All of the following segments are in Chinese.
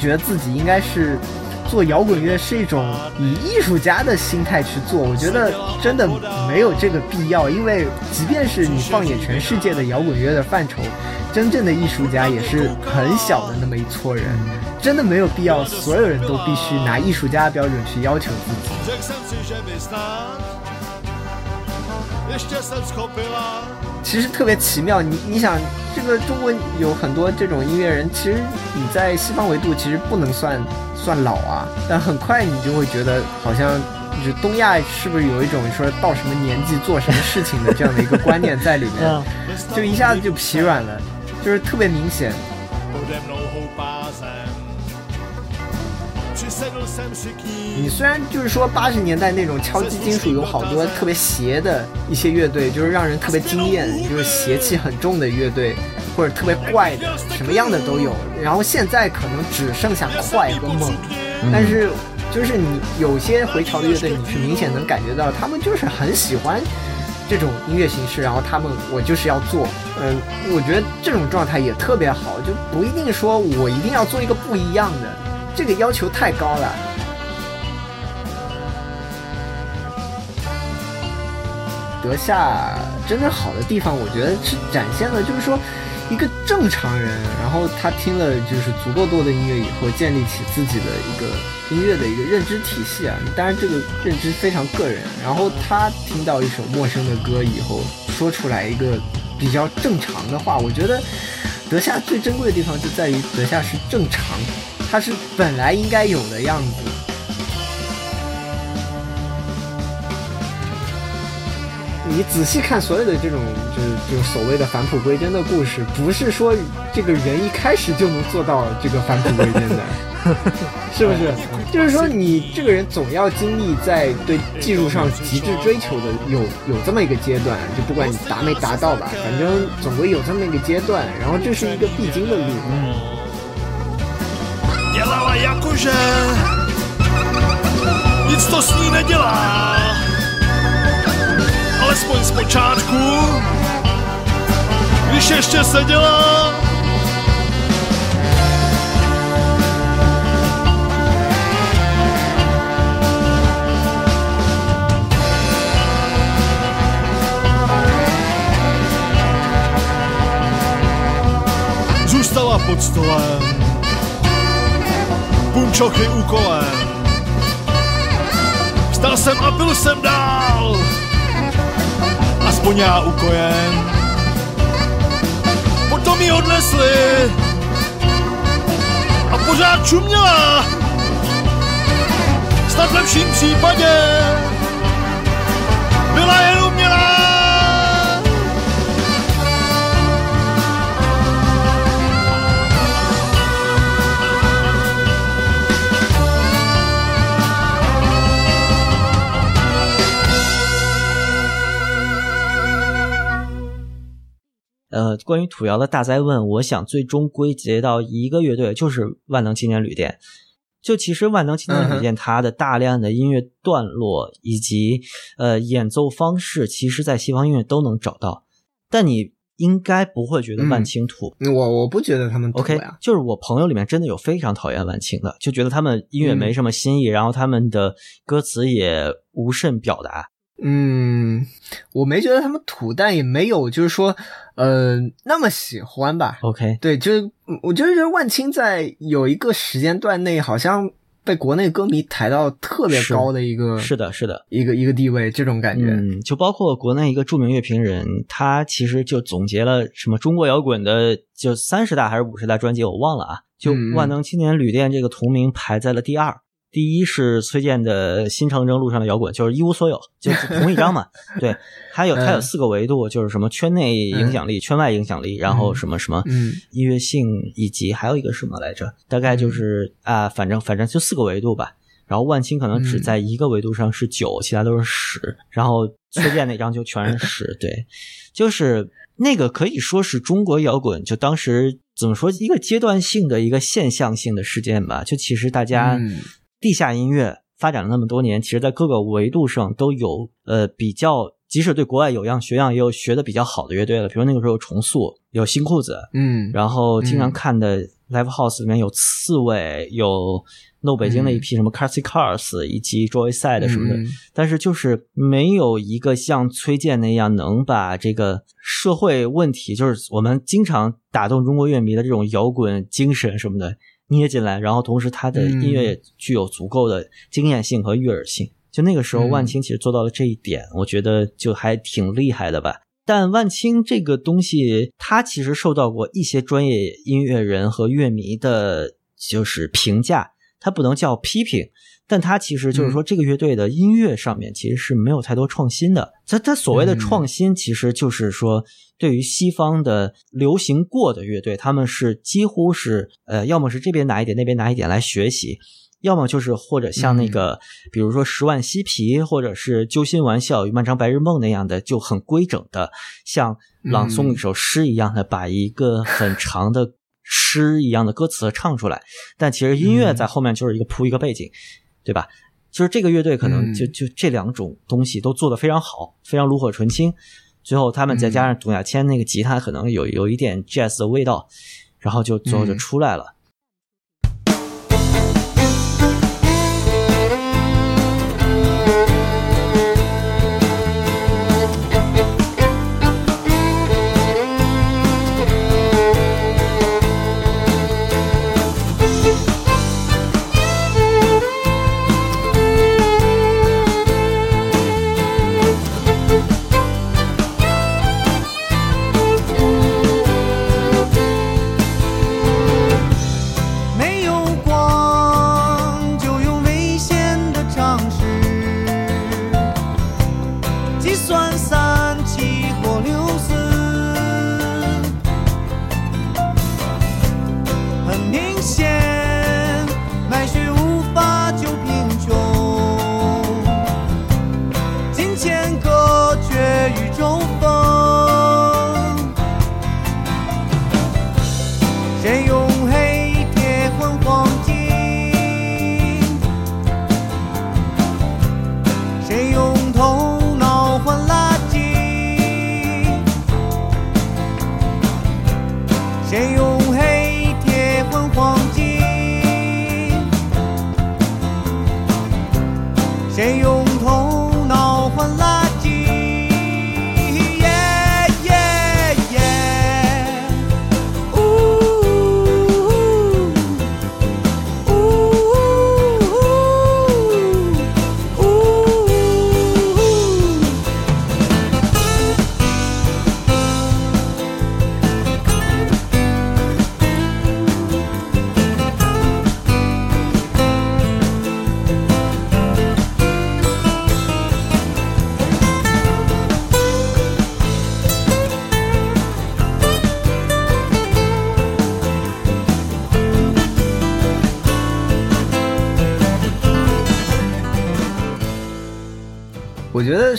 他觉得自己应该是做摇滚乐是一种以艺术家的心态去做。我觉得真的没有这个必要，因为即便是你放眼全世界的摇滚乐的范畴，真正的艺术家也是很小的那么一撮人，真的没有必要所有人都必须拿艺术家的标准去要求自己。其实特别奇妙，你你想，这个中国有很多这种音乐人，其实你在西方维度其实不能算算老啊，但很快你就会觉得，好像就东亚是不是有一种说到什么年纪做什么事情的这样的一个观念在里面，就一下子就疲软了，就是特别明显。你虽然就是说八十年代那种敲击金属有好多特别邪的一些乐队，就是让人特别惊艳，就是邪气很重的乐队，或者特别怪的，什么样的都有。然后现在可能只剩下快和猛，但是就是你有些回潮的乐队，你是明显能感觉到他们就是很喜欢这种音乐形式，然后他们我就是要做，嗯，我觉得这种状态也特别好，就不一定说我一定要做一个不一样的。这个要求太高了。德夏真正好的地方，我觉得是展现了，就是说一个正常人，然后他听了就是足够多的音乐以后，建立起自己的一个音乐的一个认知体系啊。当然，这个认知非常个人。然后他听到一首陌生的歌以后，说出来一个比较正常的话。我觉得德夏最珍贵的地方就在于德夏是正常。他是本来应该有的样子。你仔细看所有的这种，就是就是所谓的返璞归真的故事，不是说这个人一开始就能做到这个返璞归真的，是不是？就是说你这个人总要经历在对技术上极致追求的有有这么一个阶段，就不管你达没达到吧，反正总归有这么一个阶段，然后这是一个必经的路。Nedělá. Alespoň zpočátku, když ještě seděla zůstala pod stolem punčochy úkolem. Vstal jsem a byl jsem dál, já ukojen. Potom ji odnesli a pořád čuměla. Snad v lepším případě byla jen 关于土窑的大灾问，我想最终归结到一个乐队，就是万能青年旅店。就其实万能青年旅店，它的大量的音乐段落以及呃演奏方式，其实在西方音乐都能找到。但你应该不会觉得万青土，我我不觉得他们土 OK，呀。就是我朋友里面真的有非常讨厌万青的，就觉得他们音乐没什么新意，然后他们的歌词也无甚表达。嗯，我没觉得他们土，但也没有就是说，呃，那么喜欢吧。OK，对，就是我就是觉得万青在有一个时间段内，好像被国内歌迷抬到特别高的一个是的，是的。一个一个地位，这种感觉。嗯，就包括国内一个著名乐评人，他其实就总结了什么中国摇滚的就三十大还是五十大专辑，我忘了啊。就嗯万能青年旅店这个同名排在了第二，第一是崔健的《新长征路上的摇滚》，就是一无所有，就是同一张嘛。对，还有它有嗯四个维度，就是什么圈内影响力、圈外影响力，然后什么什么嗯音乐性，以及还有一个什么来着？大概就是啊，反正反正就四个维度吧。然后万青可能只嗯在一个维度上是九、其他都是十。然后崔健那张就全是十，对，就是那个可以说是中国摇滚就当时怎么说一个阶段性的一个现象性的事件吧。就其实大家嗯地下音乐发展了那么多年，其实在各个维度上都有呃比较。即使对国外有样学样，也有学的比较好的乐队了。比如那个时候有重塑，有新裤子，嗯，然后经常嗯看的 Live House 里面有刺猬，有 No 北京的一批什么 Carsy Cars 以及 Joyside 什么的，嗯但是就是没有一个像崔健那样能把这个社会问题，就是我们经常打动中国乐迷的这种摇滚精神什么的捏进来，然后同时他的音乐也具有足够的经验性和悦耳性。就那个时候，嗯万青其实做到了这一点，我觉得就还挺厉害的吧。但万青这个东西，他其实受到过一些专业音乐人和乐迷的，就是评价，他不能叫批评，但他其实就是说，这个乐队的音乐上面其实是没有太多创新的。他他所谓的创新，其实就是说，对于西方的流行过的乐队，他们是几乎是呃，要么是这边拿一点，那边拿一点来学习。要么就是或者像那个，比如说十万嬉皮，或者是揪心玩笑与漫长白日梦那样的，就很规整的，像朗诵一首诗一样的，把一个很长的诗一样的歌词唱出来。但其实音乐在后面就是一个铺一个背景，对吧？就是这个乐队可能就就这两种东西都做得非常好，非常炉火纯青。最后他们再加上董亚千那个吉他，可能有有一点 jazz 的味道，然后就最后就出来了。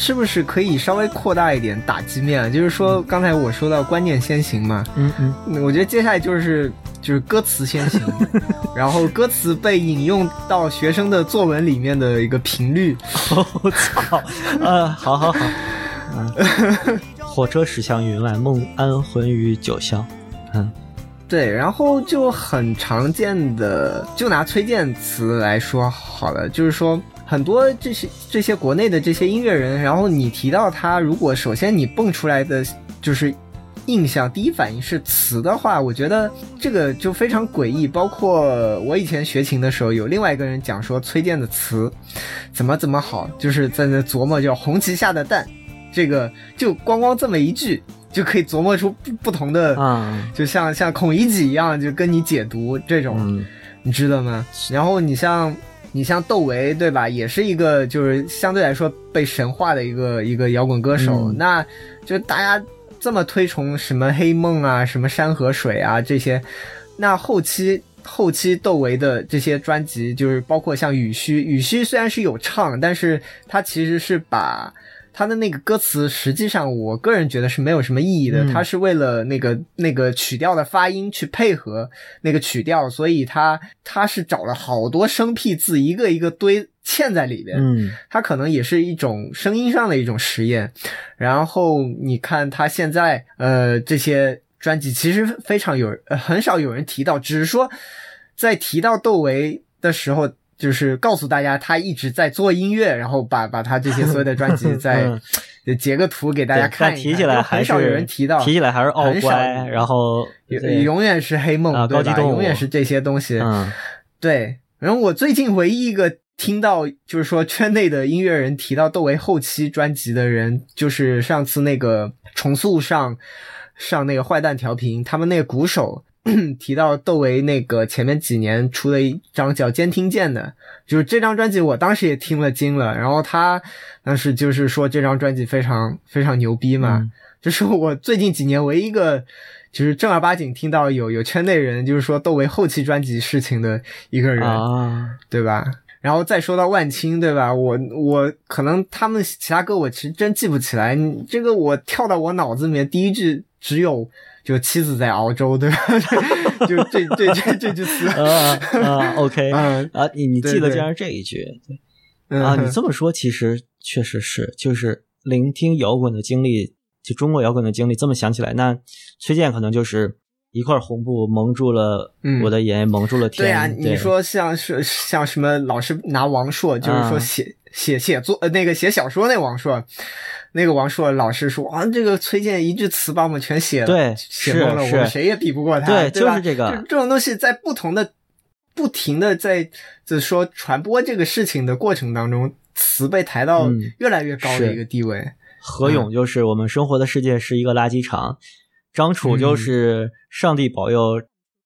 是不是可以稍微扩大一点打击面啊？就是说，刚才我说到观念先行嘛，嗯嗯，嗯我觉得接下来就是就是歌词先行，然后歌词被引用到学生的作文里面的一个频率，我操，呃，好好好，嗯，火车驶向云外，梦安魂于九霄，嗯。对，然后就很常见的，就拿崔健词来说好了，就是说很多这些这些国内的这些音乐人，然后你提到他，如果首先你蹦出来的就是印象，第一反应是词的话，我觉得这个就非常诡异。包括我以前学琴的时候，有另外一个人讲说崔健的词怎么怎么好，就是在那琢磨叫红旗下的蛋，这个就光光这么一句。就可以琢磨出不不同的啊，就像像孔乙己一样，就跟你解读这种，嗯你知道吗？然后你像你像窦唯，对吧？也是一个就是相对来说被神化的一个一个摇滚歌手。嗯那就大家这么推崇什么黑梦啊、什么山河水啊这些，那后期。后期窦唯的这些专辑，就是包括像雨虚，雨虚虽然是有唱，但是他其实是把他的那个歌词，实际上我个人觉得是没有什么意义的。嗯他是为了那个那个曲调的发音去配合那个曲调，所以他他是找了好多生僻字，一个一个堆嵌在里边。嗯它可能也是一种声音上的一种实验。然后你看他现在呃这些专辑其实非常有、呃很少有人提到，只是说在提到窦唯的时候，就是告诉大家他一直在做音乐，然后把把他这些所有的专辑 再截个图给大家看一看。提起来还是很少有人提到，提起来还是傲很少乖，然后永远是黑梦，对吧？啊高级永远是这些东西。嗯对，然后我最近唯一一个听到就是说圈内的音乐人提到窦唯后期专辑的人，就是上次那个重塑上上那个坏蛋调频，他们那个鼓手 提到窦唯那个前面几年出了一张叫《监听见》的，就是这张专辑，我当时也听了惊了。然后他当时就是说这张专辑非常非常牛逼嘛，嗯这是我最近几年唯一一个就是正儿八经听到有有圈内人就是说窦唯后期专辑事情的一个人，啊，对吧？然后再说到万青，对吧？我我可能他们其他歌我其实真记不起来，你这个我跳到我脑子里面第一句只有就妻子在熬粥，对吧？就这这这这句词，啊啊，OK 嗯啊，你你记得这样这一句嗯啊？你这么说，其实确实是，就是聆听摇滚的经历，就中国摇滚的经历，这么想起来，那崔健可能就是一块红布蒙住了嗯我的眼，蒙住了天。对啊，你说像是像什么老是拿王朔，就是说啊写、写写作呃那个写小说那王朔，那个王朔老师说啊，这个崔健一句词把我们全写了，对写懵了，我们谁也比不过他，对就是这个这种东西在不同的不停的在就是说传播这个事情的过程当中，词被抬到嗯越来越高的一个地位。何勇就是我们生活的世界是一个垃圾场，张楚就是上帝保佑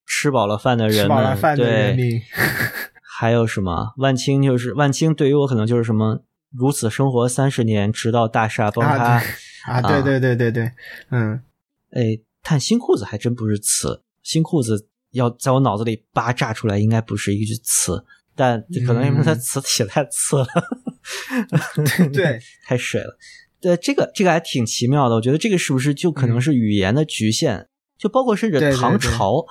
吃饱了饭的人们，吃饱了饭的人，民，还有什么万青就是万青，对于我可能就是什么如此生活三十年，直到大厦崩塌。啊啊，对对对对对，嗯，哎，但新裤子还真不是词，新裤子要在我脑子里扒炸出来，应该不是一句词，但可能因为它嗯词写太次了，对，太水了。对，这个这个还挺奇妙的，我觉得这个是不是就可能是语言的局限？就包括甚至唐对朝，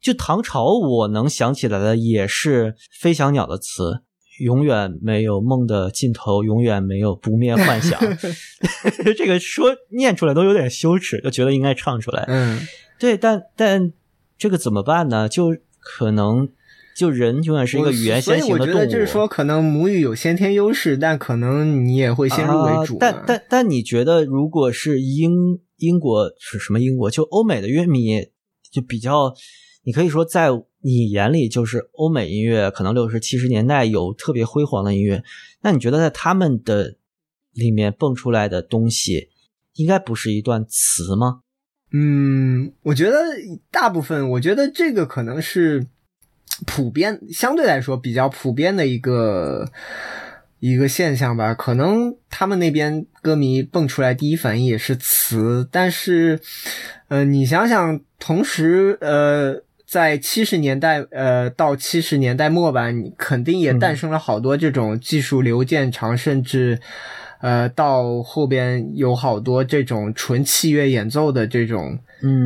就唐朝我能想起来的也是飞翔鸟的词。永远没有梦的尽头，永远没有不灭幻想。这个说念出来都有点羞耻，就觉得应该唱出来。嗯，对，但但这个怎么办呢？就可能就人永远是一个语言先行的动物。所以我觉得就是说，可能母语有先天优势，但可能你也会先入为主、啊。但但但你觉得，如果是英英国是什么英国？就欧美的乐迷，就比较，你可以说在你眼里就是欧美音乐，可能六十七十年代有特别辉煌的音乐。那你觉得在他们的里面蹦出来的东西，应该不是一段词吗？嗯，我觉得大部分，我觉得这个可能是普遍，相对来说比较普遍的一个一个现象吧。可能他们那边歌迷蹦出来第一反应也是词，但是，呃，你想想，同时，呃。在七十年代，呃，到七十年代末吧，你肯定也诞生了好多这种技术流渐长，甚至，呃，到后边有好多这种纯器乐演奏的这种嗯，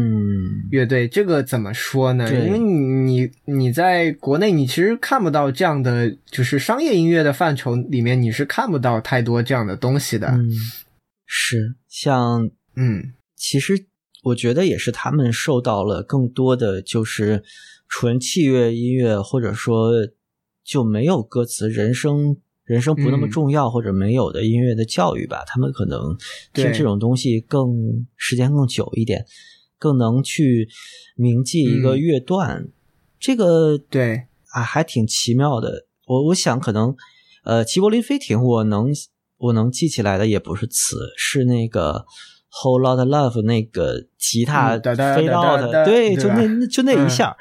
乐队。这个怎么说呢？因为你你你在国内，你其实看不到这样的，就是商业音乐的范畴里面，你是看不到太多这样的东西的。嗯，是像嗯，其实我觉得也是他们受到了更多的就是纯器乐音乐，或者说就没有歌词、人生人生不那么嗯重要或者没有的音乐的教育吧。他们可能听对这种东西更时间更久一点，更能去铭记一个嗯乐段。这个对，啊，还挺奇妙的。我我想可能，呃，齐柏林飞艇，我能我能记起来的也不是词，是那个 Whole Lot of Love 那个吉他飞哒到的，哒哒对，就那就那一嗯。下，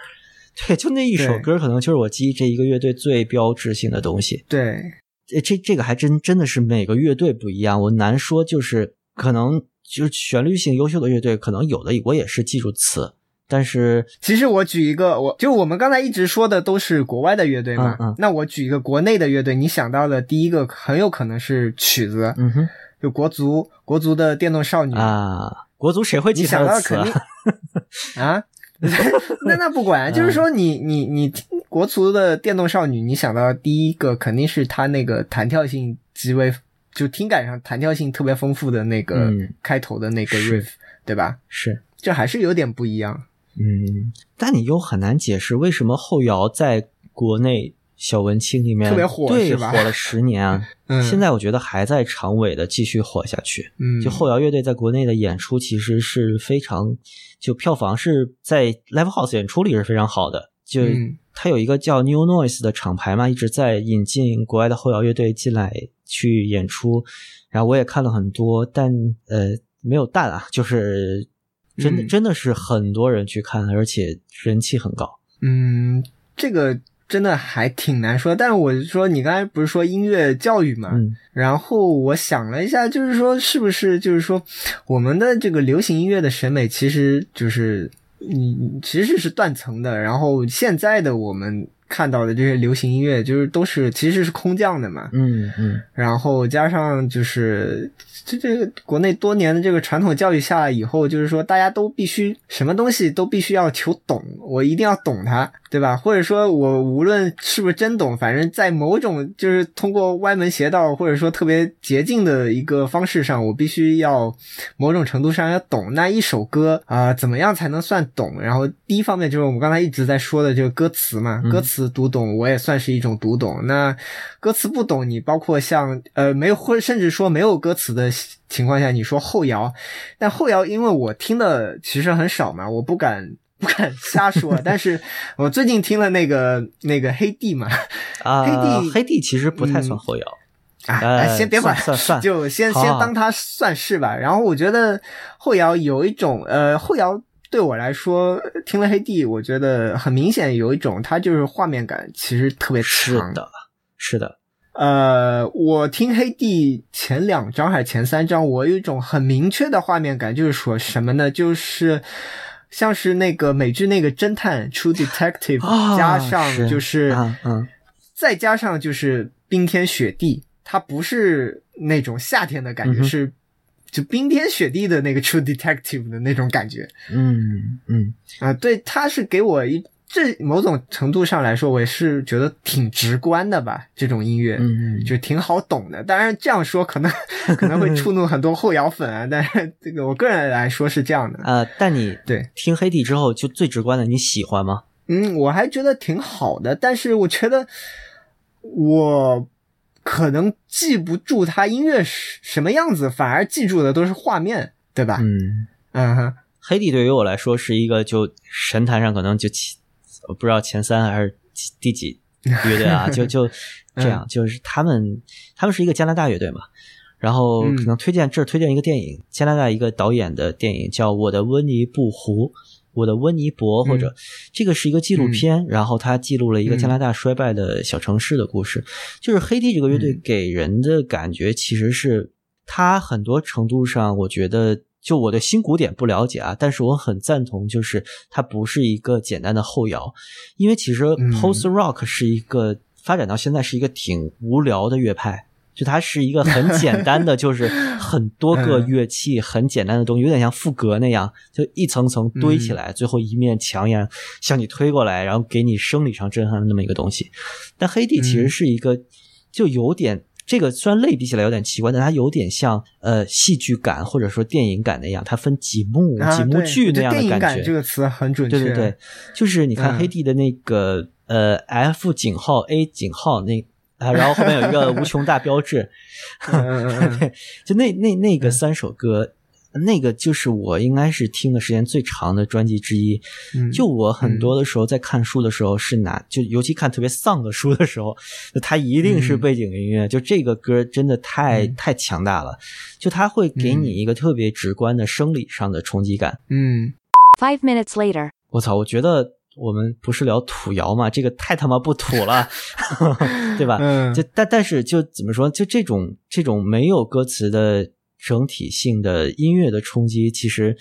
对，就那一首歌，可能就是我记忆这一个乐队最标志性的东西。对，这这这个还真真的是每个乐队不一样，我难说，就是可能就是旋律性优秀的乐队，可能有的我也是记住词，但是其实我举一个，我就我们刚才一直说的都是国外的乐队嘛，嗯嗯。那我举一个国内的乐队，你想到的第一个很有可能是曲子，嗯哼就国足，国足的电动少女啊，国足谁会你记他的词想到肯定啊？啊，那那不管，嗯就是说你你你听国足的电动少女，你想到第一个肯定是她那个弹跳性极为，就听感上弹跳性特别丰富的那个嗯开头的那个 riff，、对吧？是这还是有点不一样。嗯，但你又很难解释为什么后摇在国内小文青里面特别火对，火了十年啊。嗯，现在我觉得还在长尾的继续火下去。嗯，就后摇乐队在国内的演出其实是非常，就票房是在 live house 演出里是非常好的。就嗯它有一个叫 New Noise 的厂牌嘛，一直在引进国外的后摇乐队进来去演出。然后我也看了很多，但呃没有蛋啊，就是真的、嗯真的是很多人去看，而且人气很高。嗯，这个真的还挺难说。但是我说，你刚才不是说音乐教育嘛？嗯然后我想了一下，就是说，是不是就是说，我们的这个流行音乐的审美，其实就是你其实是断层的。然后现在的我们看到的这些流行音乐，就是都是其实是空降的嘛。嗯嗯然后加上就是这这个国内多年的这个传统教育下来以后，就是说大家都必须什么东西都必须要求懂，我一定要懂它，对吧？或者说我无论是不是真懂，反正在某种就是通过歪门邪道或者说特别捷径的一个方式上，我必须要某种程度上要懂那一首歌啊、怎么样才能算懂？然后第一方面就是我们刚才一直在说的这个歌词嘛，嗯歌词读懂我也算是一种读懂。那歌词不懂，你包括像呃没有或者甚至说没有歌词的情况下，你说后摇，但后摇因为我听的其实很少嘛，我不敢。不敢瞎说，但是 我最近听了那个那个黑帝嘛，啊，黑帝黑帝其实不太算嗯后摇。啊，先别管，算算算就先先当它算是吧。然后我觉得后摇有一种呃，后摇对我来说，听了黑帝，我觉得很明显有一种它就是画面感其实特别强。是的，是的，呃，我听黑帝前两章还是前三章，我有一种很明确的画面感，就是说什么呢？就是像是那个美剧那个侦探 True Detective，、啊加上就是啊嗯再加上就是冰天雪地，它不是那种夏天的感觉，嗯是就冰天雪地的那个 True Detective 的那种感觉。嗯嗯。啊、对，它是给我一这某种程度上来说，我也是觉得挺直观的吧，这种音乐。嗯嗯，就挺好懂的，当然这样说可能 可能会触怒很多后摇粉啊，但是这个我个人来说是这样的。呃，但你对，听黑帝之后，就最直观的，你喜欢吗？嗯，我还觉得挺好的，但是我觉得我可能记不住他音乐是什么样子，反而记住的都是画面，对吧？嗯，嗯哼，黑帝对于我来说是一个就神坛上可能就前我不知道前三还是第几 乐队啊，就就这样，就是他们他们是一个加拿大乐队嘛。然后嗯。可能推荐这儿推荐一个电影，加拿大一个导演的电影叫《我的温尼布湖》，我的温尼伯，或者这个是一个纪录片，然后它记录了一个加拿大衰败的小城市的故事。就是黑帝这个乐队嗯。给人的感觉其实是，它很多程度上，我觉得就我对新古典不了解啊，但是我很赞同，就是它不是一个简单的后摇，因为其实嗯 post rock 是一个发展到现在是一个挺无聊的乐派。就它是一个很简单的，就 是很多个嗯乐器，很简单的东西，有点像赋格那样，就一层层堆起来，最后一面墙一样向你推过来，然后给你生理上震撼的那么一个东西。但黑帝其实嗯是一个，就有点这个虽然类比起来有点奇怪，但它有点像呃戏剧感或者说电影感那样，它分几幕、啊，几幕剧那样的感觉。这个词很准确。对对对，就是你看嗯黑帝的那个、呃 F 井号 A 井号那啊，然后后面有一个无穷大标志，对，就那那那个三首歌。那个就是我应该是听的时间最长的专辑之一。嗯就我很多的时候在看书的时候是拿，就尤其看特别丧的书的时候，它一定是嗯背景音乐。就这个歌真的太、嗯太强大了，就它会给你一个特别直观的生理上的冲击感。嗯 Five minutes later. 我操，我觉得我们不是聊土谣嘛，这个太他妈不土了，对吧？嗯，就但但是就怎么说，就这种这种没有歌词的整体性的音乐的冲击，其实，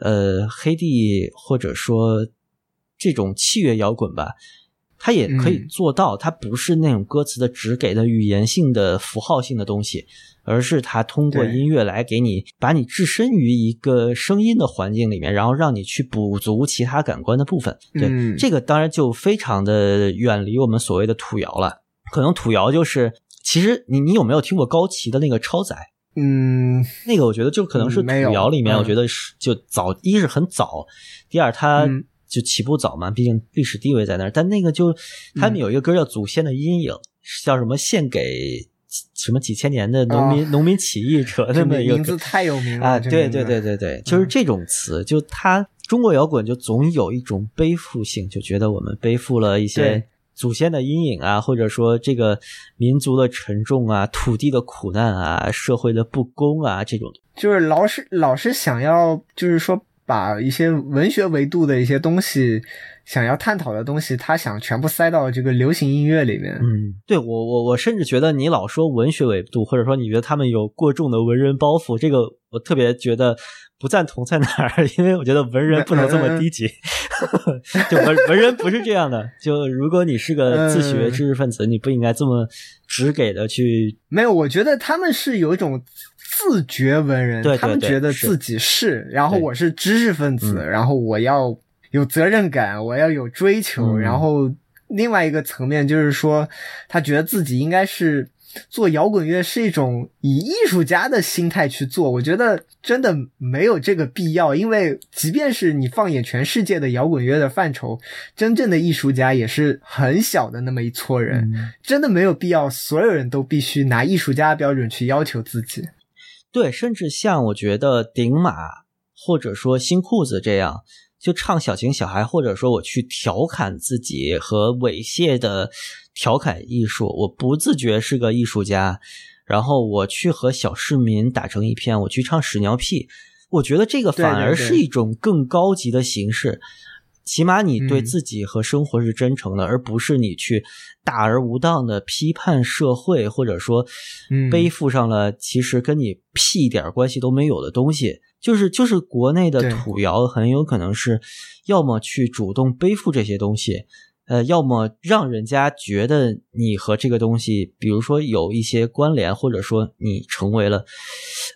呃，黑帝或者说这种器乐摇滚吧，它也可以嗯做到，它不是那种歌词的只给的语言性的符号性的东西，而是它通过音乐来给你把你置身于一个声音的环境里面，然后让你去补足其他感官的部分。对，嗯这个当然就非常的远离我们所谓的土窑了。可能土窑就是，其实你你有没有听过高旗的那个超载？嗯，那个我觉得就可能是土嗯没有谣里面，嗯。我觉得是就早，一是很早，第二它嗯。就起步早嘛，毕竟历史地位在那儿。但那个就他们有一个歌叫《祖先的阴影》，叫什么献给什么几千年的农民、农民起义者 那这么一个名字太有名。了啊，对对对对对，就是这种词，就它中国摇滚就总有一种背负性，就觉得我们背负了一些对祖先的阴影啊，或者说这个民族的沉重啊、土地的苦难啊、社会的不公啊这种。就是老是老是想要，就是说把一些文学维度的一些东西，想要探讨的东西，他想全部塞到这个流行音乐里面。嗯，对我我我甚至觉得你老说文学维度，或者说你觉得他们有过重的文人包袱，这个我特别觉得不赞同在哪儿？因为我觉得文人不能这么低级，就文文人不是这样的。就如果你是个自学嗯知识分子，你不应该这么直给的去。没有，我觉得他们是有一种自觉文人，对对他们觉得自己是，然后我是知识分子，嗯然后我要有责任感，我要有追求，嗯然后另外一个层面就是说，他觉得自己应该是。做摇滚乐是一种以艺术家的心态去做，我觉得真的没有这个必要，因为即便是你放眼全世界的摇滚乐的范畴，真正的艺术家也是很小的那么一撮人，嗯真的没有必要所有人都必须拿艺术家标准去要求自己。对，甚至像我觉得顶马或者说新裤子这样，就唱小情小孩，或者说我去调侃自己和猥亵的调侃艺术，我不自觉是个艺术家，然后我去和小市民打成一片，我去唱屎尿屁，我觉得这个反而是一种更高级的形式。起码你对嗯。自己和生活是真诚的，而不是你去大而无当的批判社会，或者说嗯背负上了其实跟你屁一点关系都没有的东西。就是就是国内的土窑很有可能是，要么去主动背负这些东西，呃，要么让人家觉得你和这个东西，比如说有一些关联，或者说你成为了，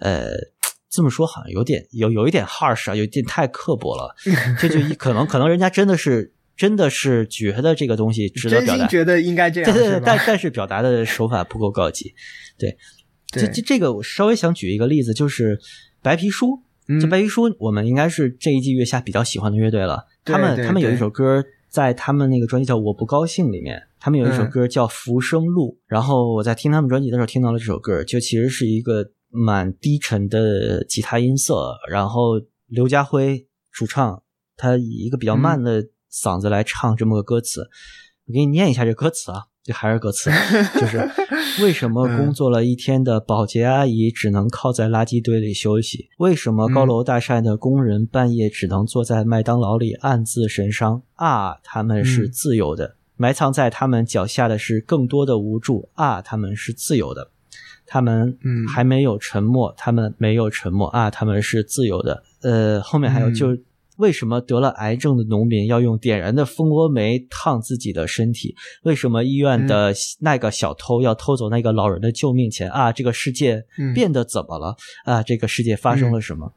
呃。这么说好像有点有有一点 harsh 啊，有点太刻薄了。这就一可能可能人家真的是真的是觉得这个东西值得表达，觉得应该这样，对对对，但但是表达的手法不够高级。对，这对这这个我稍微想举一个例子，就是白皮书。嗯这白皮书我们应该是这一季月下比较喜欢的乐队了。对他们他们有一首歌在他们那个专辑叫《我不高兴》里面，他们有一首嗯歌叫《浮生路》。然后我在听他们专辑的时候听到了这首歌，就其实是一个蛮低沉的吉他音色，然后刘家辉主唱，他以一个比较慢的嗓子来唱这么个歌词。我给你念一下这歌词啊，这还是歌词，就是 为什么工作了一天的保洁阿姨只能靠在垃圾堆里休息？为什么高楼大厦的工人半夜只能坐在麦当劳里暗自神伤？啊，他们是嗯自由的，埋藏在他们脚下的是更多的无助。啊，他们是自由的。他们嗯还没有沉默，他们没有沉默啊，他们是自由的。呃，后面还有嗯就为什么得了癌症的农民要用点燃的蜂窝煤烫自己的身体？为什么医院的那个小偷要偷走那个老人的救命钱啊？这个世界嗯变得怎么了啊？这个世界发生了什么？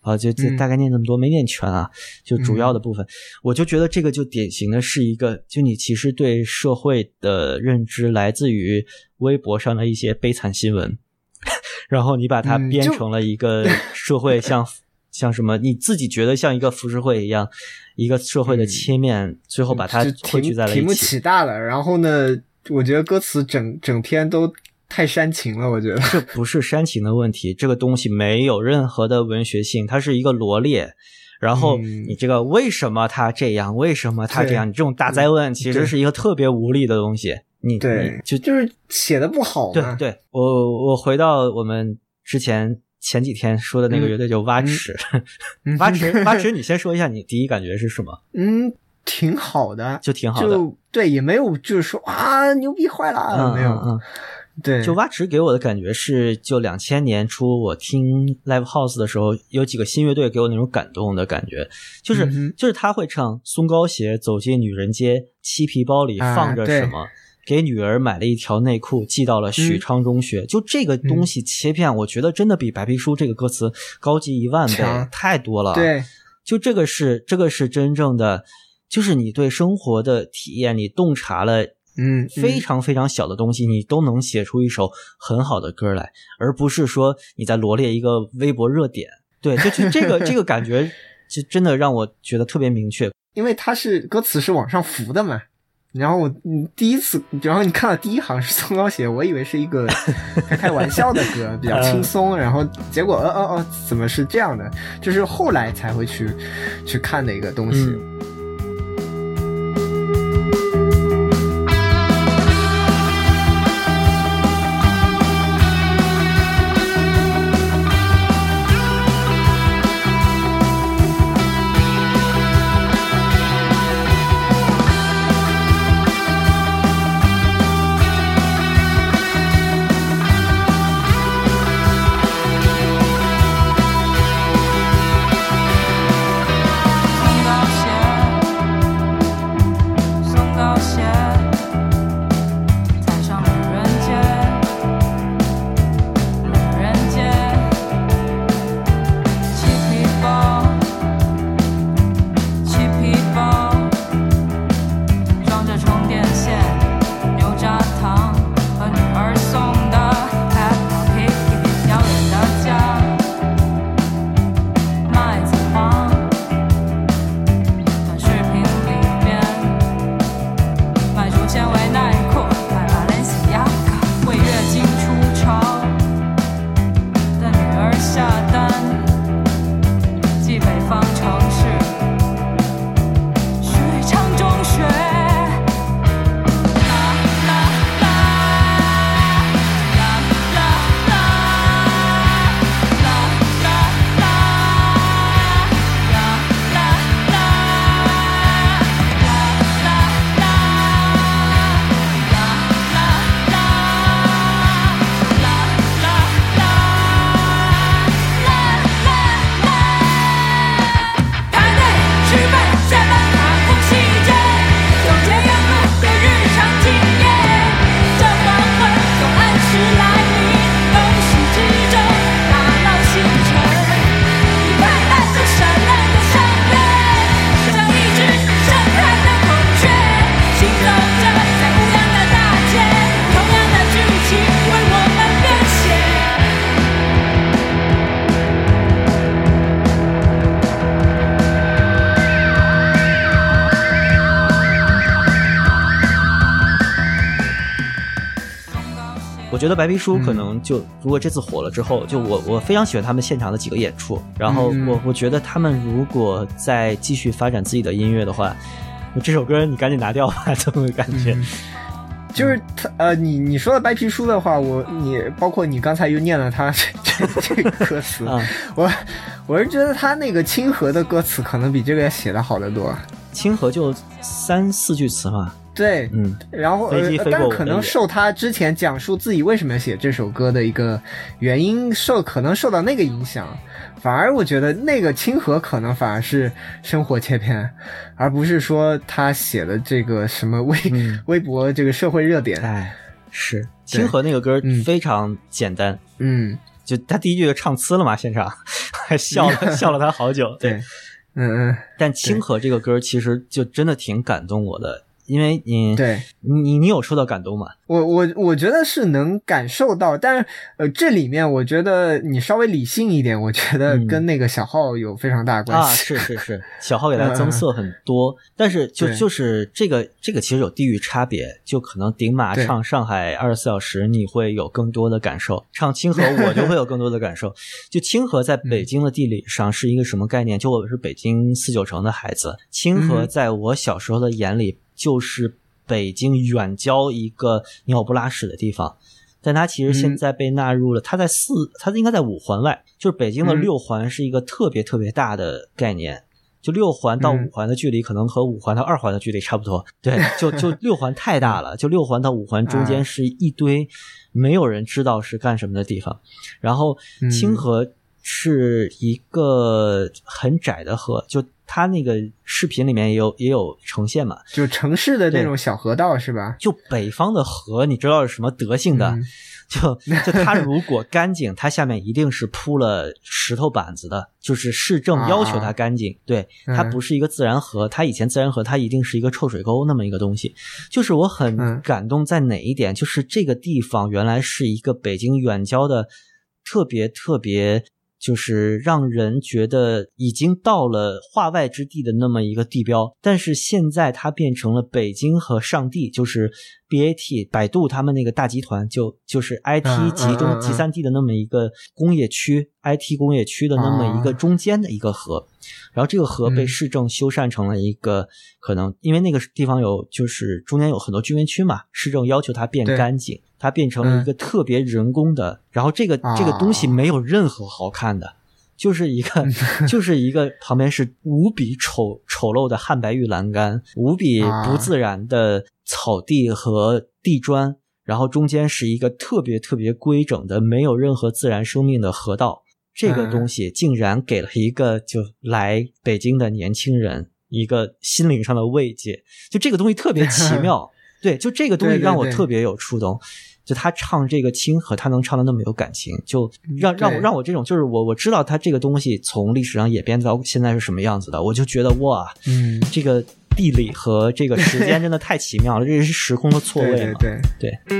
啊，就就嗯大概念那么多，没念全啊。就主要的部分，我就觉得这个就典型的是一个，就你其实对社会的认知来自于微博上的一些悲惨新闻，然后你把它编成了一个 社会像像什么，你自己觉得像一个浮世绘一样，一个社会的切面，最后把它就汇聚题题目在了一起。起大了，然后呢，我觉得歌词整整篇都太煽情了，我觉得。这不是煽情的问题，这个东西没有任何的文学性，它是一个罗列。然后嗯你这个为什么他这样？为什么他这样？你这种大灾问其实是一个特别无力的东西。你对你，就就是写的不好嘛。对对，我我回到我们之前前几天说的那个嗯乐队，叫蛙池。嗯蛙 池，蛙池，你先说一下你第一感觉是什么？嗯，挺好的，就挺好的。就对，也没有就是说啊牛逼坏了，嗯没有。嗯嗯，对，就蛙池给我的感觉是，就两千年初我听 live house 的时候，有几个新乐队给我那种感动的感觉，就是、嗯就是他会唱松糕鞋走进女人街，漆皮包里啊放着什么。给女儿买了一条内裤，寄到了许嗯昌中学。就这个东西切片，我觉得真的比白皮书这个歌词高级一万倍，太多了。对，就这个是这个是真正的，就是你对生活的体验，你洞察了嗯，非常非常小的东西，你都能写出一首很好的歌来，而不是说你在罗列一个微博热点。对，就就这个这个感觉，就真的让我觉得特别明确。因为它是歌词是往上浮的嘛。然后我嗯第一次，然后你看到第一行是松高写，我以为是一个 开开玩笑的歌，比较轻松。然后结果，哦哦哦，怎么是这样的？就是后来才会去去看的一个东西。松觉得白皮书可能就、如果这次火了之后，就我我非常喜欢他们现场的几个演出，然后嗯我我觉得他们如果再继续发展自己的音乐的话，这首歌你赶紧拿掉吧，这种感觉。就是他呃，你你说的白皮书的话，我你包括你刚才又念了他 这这这个歌词，啊 我我是觉得他那个清河的歌词可能比这个写的好得多。清河就三四句词嘛，对，嗯，然后但可能受他之前讲述自己为什么要写这首歌的一个原因受可能受到那个影响，反而我觉得那个清河可能反而是生活切片，而不是说他写的这个什么微、嗯。微博这个社会热点。哎，是。清河那个歌嗯。非常简单，嗯，就他第一句就唱呲了嘛，现场。还 笑了 笑了他好久，对，嗯嗯，但清河这个歌其实就真的挺感动我的，因为你对。你你有受到感动吗？我我我觉得是能感受到，但是呃，这里面我觉得你稍微理性一点，我觉得嗯跟那个小号有非常大的关啊，系。是是是，小号给他增色很多，但是就就是这个这个其实有地域差别，就可能顶马对唱上海二十四小时你会有更多的感受，唱清河我就会有更多的感受。就清河在北京的地理上是一个什么概念？就我是北京四九城的孩子，清河嗯在我小时候的眼里就是北京远郊一个鸟不拉屎的地方。但它其实现嗯在被纳入了，它在四，它应该在五环外，就是北京的嗯六环是一个特别特别大的概念，就六环到嗯五环的距离可能和五环到二环的距离差不多。对，就就六环太大了，就六环到五环中啊间是一堆没有人知道是干什么的地方。然后嗯清河是一个很窄的河，就他那个视频里面也有也有呈现嘛，就城市的那种小河道是吧？就北方的河，你知道是什么德性的？嗯就就它如果干净，它下面一定是铺了石头板子的，就是市政要求它干净。对，它嗯不是一个自然河，它以前自然河它一定是一个臭水沟那么一个东西。就是我很嗯感动在哪一点？就是这个地方原来是一个北京远郊的特别特别。就是让人觉得已经到了化外之地的那么一个地标，但是现在它变成了北京和上地，就是 BAT 百度他们那个大集团，就就是 IT 嗯集中集散地的那么一个工业区，IT 工业区的那么一个哦。中间的一个河，然后这个河被嗯。市政修缮成了一个可能，因为那个地方有就是中间有很多居民区嘛，市政要求它变干净，它变成了一个特别人工的，然后这个这个东西啊没有任何好看的。就是一个，就是一个旁边是无比丑丑陋的汉白玉栏杆，无比啊不自然的草地和地砖，然后中间是一个特别特别规整的、没有任何自然生命的河道。这个嗯东西竟然给了一个就来北京的年轻人一个心灵上的慰藉，就这个东西特别奇 妙。对，就这个东西让我特别有触动。就他唱这个清河，他能唱的那么有感情，就让让我让我这种就是我我知道他这个东西从历史上演变到现在是什么样子的，我就觉得哇，嗯，这个地理和这个时间真的太奇妙了，这是时空的错位嘛？对对，对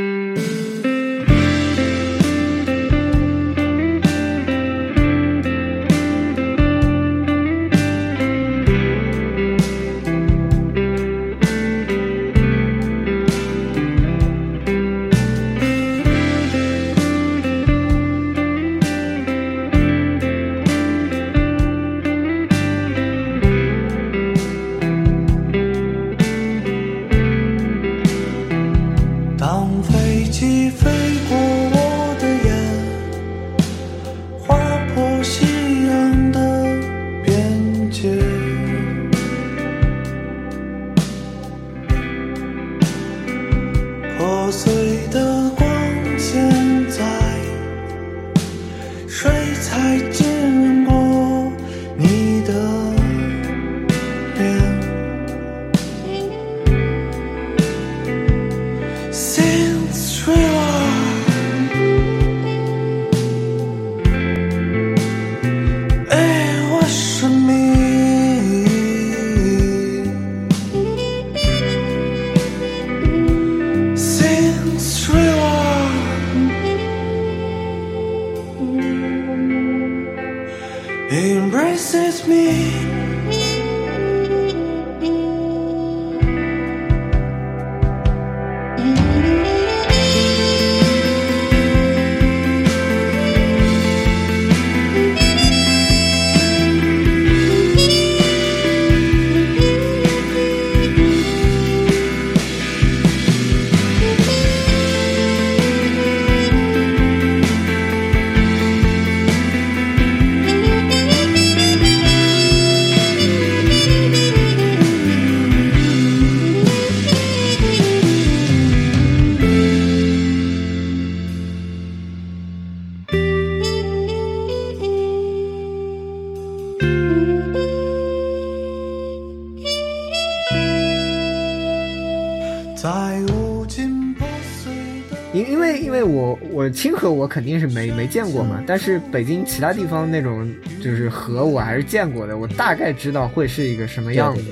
肯定是没没见过嘛，但是北京其他地方那种就是河我还是见过的，我大概知道会是一个什么样子。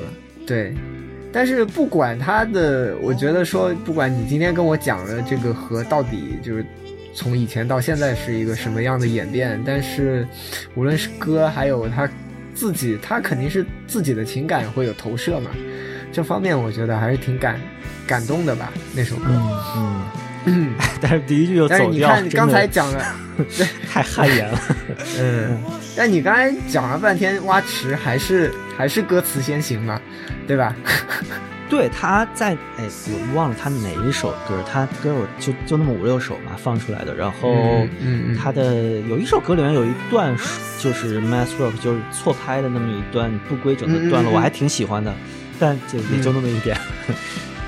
对，但是不管它的，我觉得说，不管你今天跟我讲的这个河到底就是从以前到现在是一个什么样的演变，但是无论是歌还有他自己，他肯定是自己的情感会有投射嘛，这方面我觉得还是挺感感动的吧，那首歌。嗯嗯，但是第一句就但是你看刚才讲了，太汗颜了。嗯，但你刚才讲了半天挖池，还是还是歌词先行嘛，对吧？对，他在哎，我忘了他哪一首歌，他歌我就就那么五六首嘛放出来的。然后嗯嗯嗯他的有一首歌里面有一段就是 mass rock，就是错拍的那么一段不规整的段落，嗯嗯嗯我还挺喜欢的，但就也就那么一点。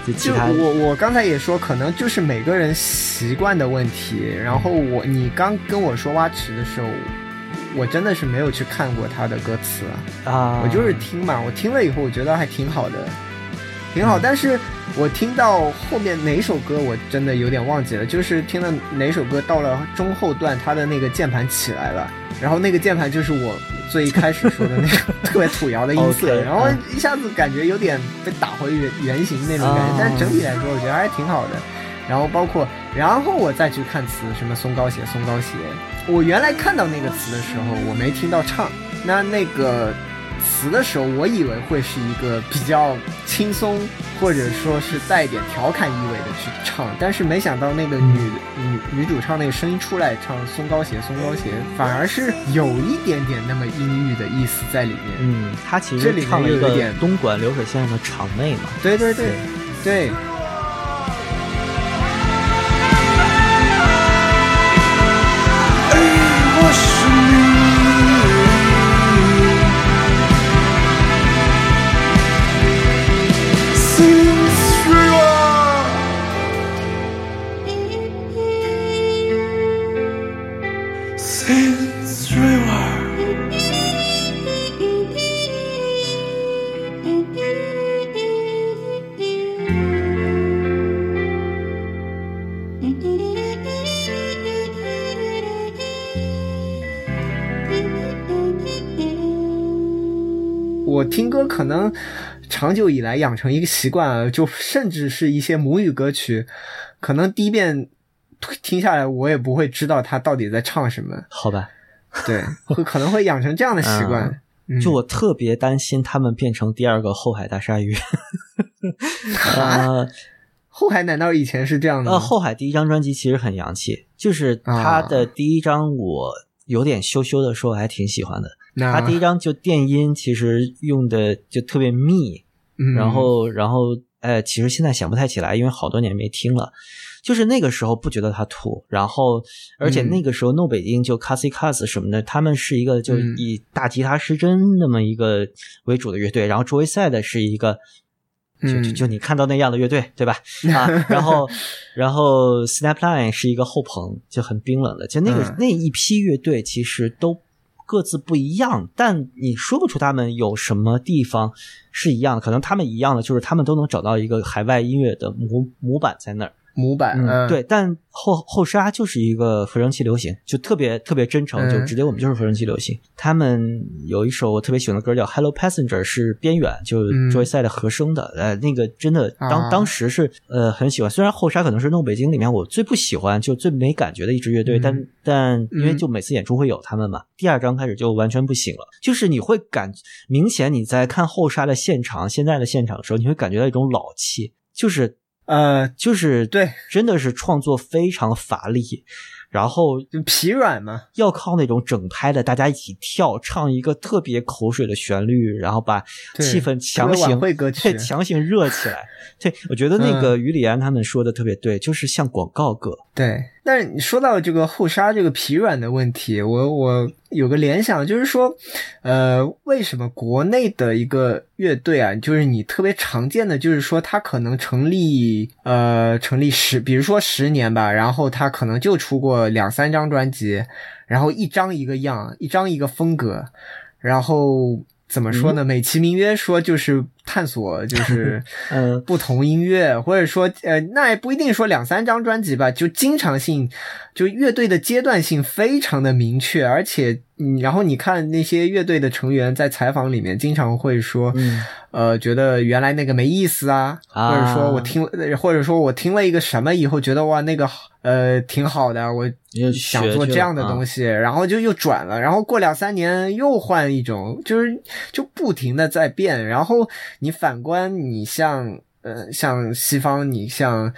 就其就他我我刚才也说，可能就是每个人习惯的问题。然后我你刚跟我说挖池的时候，我真的是没有去看过他的歌词啊，啊，我就是听嘛，我听了以后我觉得还挺好的，挺好。但是我听到后面哪首歌我真的有点忘记了，就是听了哪首歌到了中后段，它的那个键盘起来了，然后那个键盘就是我最一开始说的那个 特别土窑的音色 然后嗯一下子感觉有点被打回原原形那种感觉，哦但整体来说我觉得还挺好的。然后包括，然后我再去看词，什么松糕鞋，松糕鞋。我原来看到那个词的时候，我没听到唱，那那个词的时候，我以为会是一个比较轻松，或者说是带一点调侃意味的去唱，但是没想到那个女女女主唱那个声音出来唱松糕鞋，松糕鞋，反而是有一点点那么阴郁的意思在里面。嗯，她其实唱了一个点东莞流水线上的场妹嘛，对对对对。哎，长久以来养成一个习惯啊，就甚至是一些母语歌曲，可能第一遍听下来，我也不会知道他到底在唱什么。好吧？对，会可能会养成这样的习惯。嗯就我特别担心他们变成第二个后海大鲨鱼。啊 后海难道以前是这样的？呃，后海第一张专辑其实很洋气，就是他的第一张，我有点羞羞的说，我还挺喜欢的。他第一张就电音，其实用的就特别密，嗯然后然后哎，其实现在想不太起来，因为好多年没听了。就是那个时候不觉得他土，然后而且嗯那个时候诺北京就 Cassie Cass 什么的，他们是一个就嗯以大吉他失真那么一个为主的乐队，然后 Joy Side 是一个。就就嗯就你看到那样的乐队，对吧？啊，然后然后 Snapline 是一个后朋，就很冰冷的。就那个、嗯那一批乐队其实都各自不一样，但你说不出他们有什么地方是一样的。可能他们一样的就是他们都能找到一个海外音乐的模模板在那儿。模板，嗯，对，但后后沙就是一个合成器流行，就特别特别真诚，嗯。就直接我们就是合成器流行。他们有一首我特别喜欢的歌叫《Hello Passenger》，是边远就嗯。Joy 赛的和声的，呃，那个真的当、啊。当时是呃很喜欢。虽然后沙可能是弄北京里面我最不喜欢就最没感觉的一支乐队，嗯。但但因为嗯。就每次演出会有他们嘛，第二章开始就完全不行了，就是你会感明显你在看后沙的现场，现在的现场的时候，你会感觉到一种老气，就是。呃，就是对，真的是创作非常乏力，然后就疲软嘛，要靠那种整拍的，大家一起跳，唱一个特别口水的旋律，然后把气氛强行对强行热起来。对，我觉得那个于礼安他们说的特别对，就是像广告歌。对，但是你说到这个后沙这个疲软的问题，我我有个联想，就是说，呃，为什么国内的一个乐队啊，就是你特别常见的，就是说他可能成立呃成立十，比如说十年吧，然后他可能就出过两三张专辑，然后一张一个样，一张一个风格，然后怎么说呢？美其名曰说就是探索，就是 嗯。不同音乐，或者说呃，那也不一定说两三张专辑吧，就经常性，就乐队的阶段性非常的明确，而且嗯，然后你看那些乐队的成员在采访里面经常会说，嗯。呃，觉得原来那个没意思啊，啊。或者说我听，呃或者说我听了一个什么以后觉得哇那个好呃挺好的，我又想做这样的东西，然后就又转了，然后过两三年又换一种，就是就不停的在变。然后你反观你像呃像西方，你像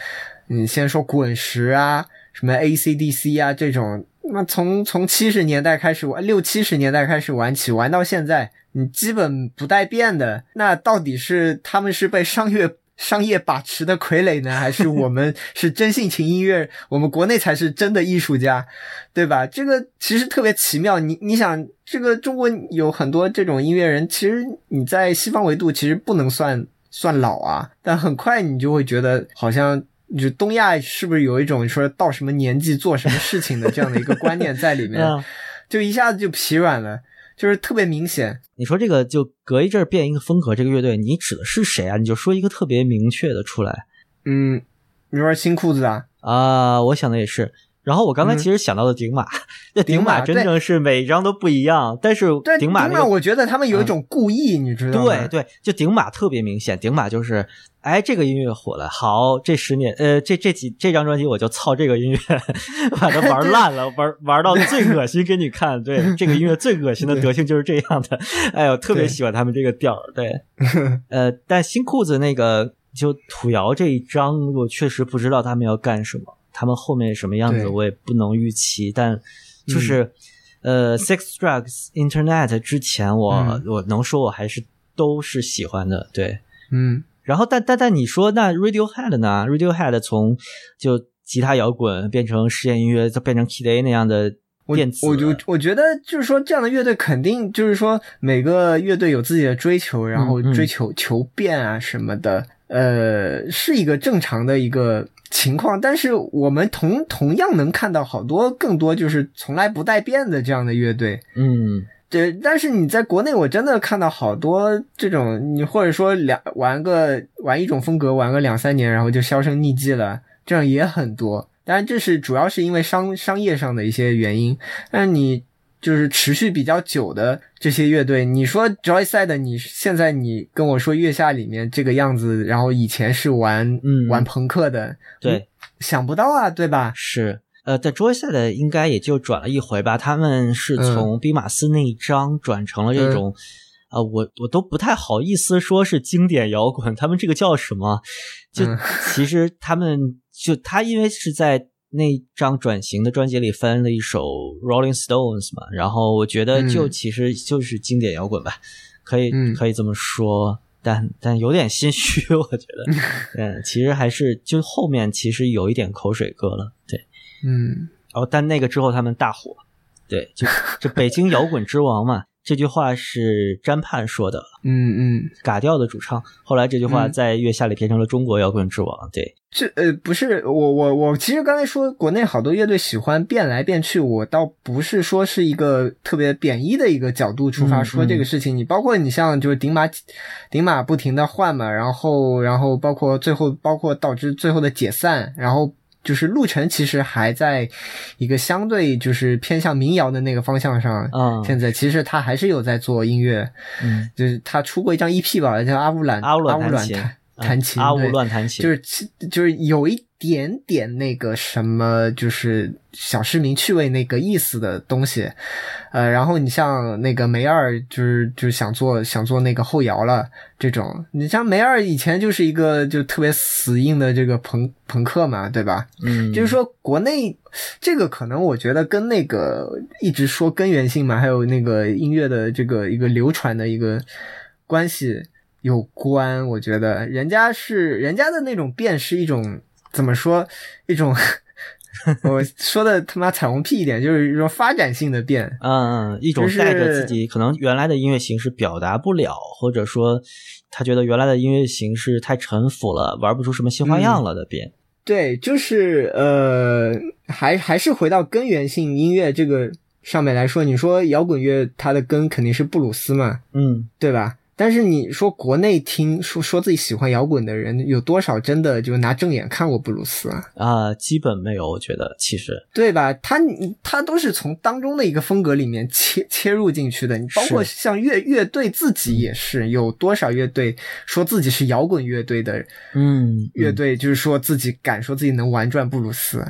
你先说滚石啊，什么 AC/DC 啊这种，那从从七十年代开始玩，六七十年代开始玩起，玩到现在，你基本不带变的。那到底是他们是被商业商业把持的傀儡呢，还是我们是真性情音乐？我们国内才是真的艺术家，对吧？这个其实特别奇妙。你你想，这个中国有很多这种音乐人，其实你在西方维度其实不能算算老啊，但很快你就会觉得好像。就东亚是不是有一种说到什么年纪做什么事情的这样的一个观念在里面？啊 就一下子就疲软了，就是特别明显。你说这个就隔一阵儿变一个风格，这个乐队你指的是谁啊？你就说一个特别明确的出来嗯，你说新裤子啊？啊！我想的也是。然后我刚才嗯其实想到了顶马，这顶顶马真正是每一张都不一样，但是，顶马那个我觉得他们有一种故意，你知道吗？对对，就顶马特别明显，顶马就是，哎，这个音乐火了，好，这十年，呃，这这几这张专辑我就操这个音乐，把它玩烂了，玩玩到最恶心给你看。对，这个音乐最恶心的德性就是这样的。哎呦，特别喜欢他们这个调儿。对，呃，但新裤子那个就土窑这一张，我确实不知道他们要干什么，他们后面什么样子我也不能预期，但就是。呃，Sex Drugs Internet 之前我，嗯我能说我还是都是喜欢的，对。嗯，然后但但但你说那 Radiohead 呢？Radiohead 从就吉他摇滚变成实验音乐，再变成 Kid A 那样的我电子，我就我觉得就是说，这样的乐队肯定就是说，每个乐队有自己的追求，然后嗯追求求变啊什么的，呃，是一个正常的一个情况。但是我们同同样能看到好多更多就是从来不带变的这样的乐队。嗯对，但是你在国内，我真的看到好多这种，你或者说两玩个玩一种风格玩个两三年，然后就销声匿迹了，这样也很多。当然，这是主要是因为商商业上的一些原因。但你就是持续比较久的这些乐队，你说 Joyside，你现在你跟我说月下里面这个样子，然后以前是玩、嗯玩朋克的，对，想不到啊，对吧？是。呃，在 Joyside 应该也就转了一回吧，他们是从兵马司那一张转成了这种，呃，我我都不太好意思说是经典摇滚，他们这个叫什么？就嗯其实他们就他因为是在那张转型的专辑里翻了一首 Rolling Stones 嘛，然后我觉得就嗯其实就是经典摇滚吧，可以嗯可以这么说。但但有点心虚，我觉得，嗯，其实还是就后面其实有一点口水歌了，对。嗯然后但那个之后他们大火，对，就就北京摇滚之王嘛，这句话是詹盼说的，嗯嗯，嘎调的主唱。后来这句话嗯在月下里变成了中国摇滚之王，对，这呃不是我我我其实刚才说国内好多乐队喜欢变来变去，我倒不是说是一个特别贬义的一个角度出发嗯说这个事情。你包括你像就是顶马顶马不停的换嘛，然后然后包括最后包括导致最后的解散，然后。就是陆晨其实还在一个相对就是偏向民谣的那个方向上，嗯。现在其实他还是有在做音乐，嗯，就是他出过一张 EP 吧，叫阿乌兰阿乌阿乌乱弹琴弹琴，阿乌对乱弹琴，就是就是有一点点那个什么，就是小市民趣味那个意思的东西，呃，然后你像那个梅二，就是就是想做想做那个后摇了这种，你像梅二以前就是一个就特别死硬的这个朋朋克嘛，对吧？嗯，就是说国内这个可能我觉得跟那个一直说根源性嘛，还有那个音乐的这个一个流传的一个关系有关。我觉得人家是人家的那种变是一种怎么说一种。我说的他妈彩虹屁一点，就是一种发展性的变，嗯嗯，一种是带着自己可能原来的音乐形式表达不了，或者说他觉得原来的音乐形式太陈腐了，玩不出什么新花样了的变。对，就是呃，还还是回到根源性音乐这个上面来说，你说摇滚乐它的根肯定是布鲁斯嘛，嗯对吧？但是你说国内听说说自己喜欢摇滚的人有多少真的就拿正眼看过布鲁斯啊？啊，基本没有，我觉得其实对吧？他他都是从当中的一个风格里面切切入进去的。你包括像乐乐队自己也是，有多少乐队说自己是摇滚乐队的嗯乐队，就是说自己敢说自己能玩转布鲁斯，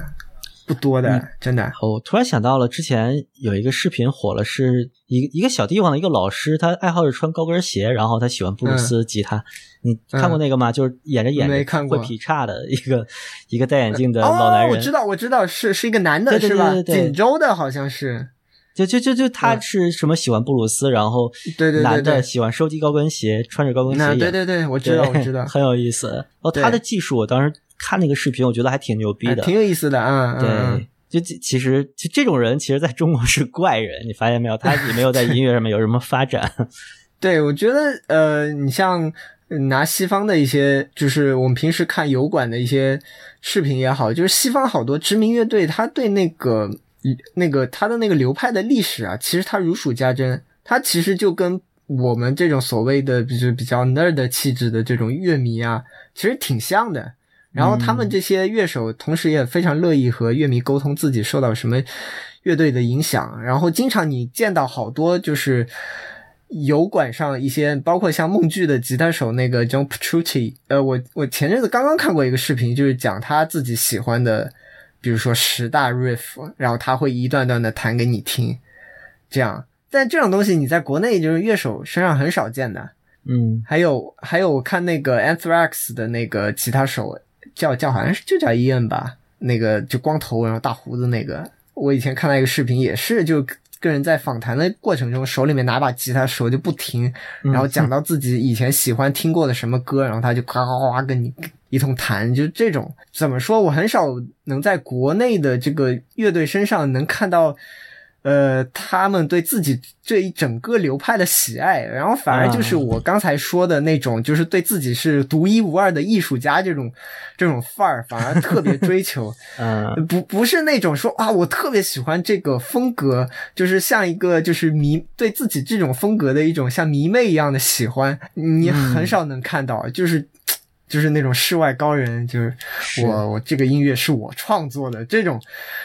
不多的，嗯真的。哦我突然想到了，之前有一个视频火了，是一个一个小地方的一个老师，他爱好是穿高跟鞋，然后他喜欢布鲁斯吉他。你看过那个吗？就是演着演着会劈叉的一个一个戴眼镜的老男哦，人。我知道，我知道，是是一个男的，对对是吧？锦州的好像是，就就就就他嗯是什么喜欢布鲁斯，然后对对对男的喜欢收集高跟鞋，穿着高跟鞋演。对对对，我知道，我知道，很有意思。哦，他的技术，我当时看那个视频，我觉得还挺牛逼的。哎挺有意思的啊。对，就其其实就这种人，其实在中国是怪人，你发现没有？他也没有在音乐上面有什么发展。对，我觉得呃，你像呃拿西方的一些，就是我们平时看油管的一些视频也好，就是西方好多知名乐队，他对那个那个他的那个流派的历史啊，其实他如数家珍，他其实就跟我们这种所谓的就是比较 nerd 气质的这种乐迷啊，其实挺像的。然后他们这些乐手，同时也非常乐意和乐迷沟通自己受到什么乐队的影响，然后经常你见到好多就是油管上一些，包括像梦剧的吉他手那个 John Petrucci，呃，我我前阵子刚刚看过一个视频，就是讲他自己喜欢的，比如说十大 riff，然后他会一段段的弹给你听，这样。但这种东西你在国内就是乐手身上很少见的。嗯还有还有，我看那个 Anthrax 的那个吉他手叫叫好像是就叫 Ian 吧，那个就光头然后大胡子那个，我以前看到一个视频也是就。跟人在访谈的过程中，手里面拿把吉他，手就不停，然后讲到自己以前喜欢听过的什么歌，然后他就夸夸夸跟你一通弹，就这种怎么说？我很少能在国内的这个乐队身上能看到。呃，他们对自己这一整个流派的喜爱，然后反而就是我刚才说的那种，就是对自己是独一无二的艺术家这种这种范儿，反而特别追求。嗯不不是那种说啊，我特别喜欢这个风格，就是像一个就是迷对自己这种风格的一种像迷妹一样的喜欢，你很少能看到，就是。就是那种世外高人，就是我我这个音乐是我创作的这种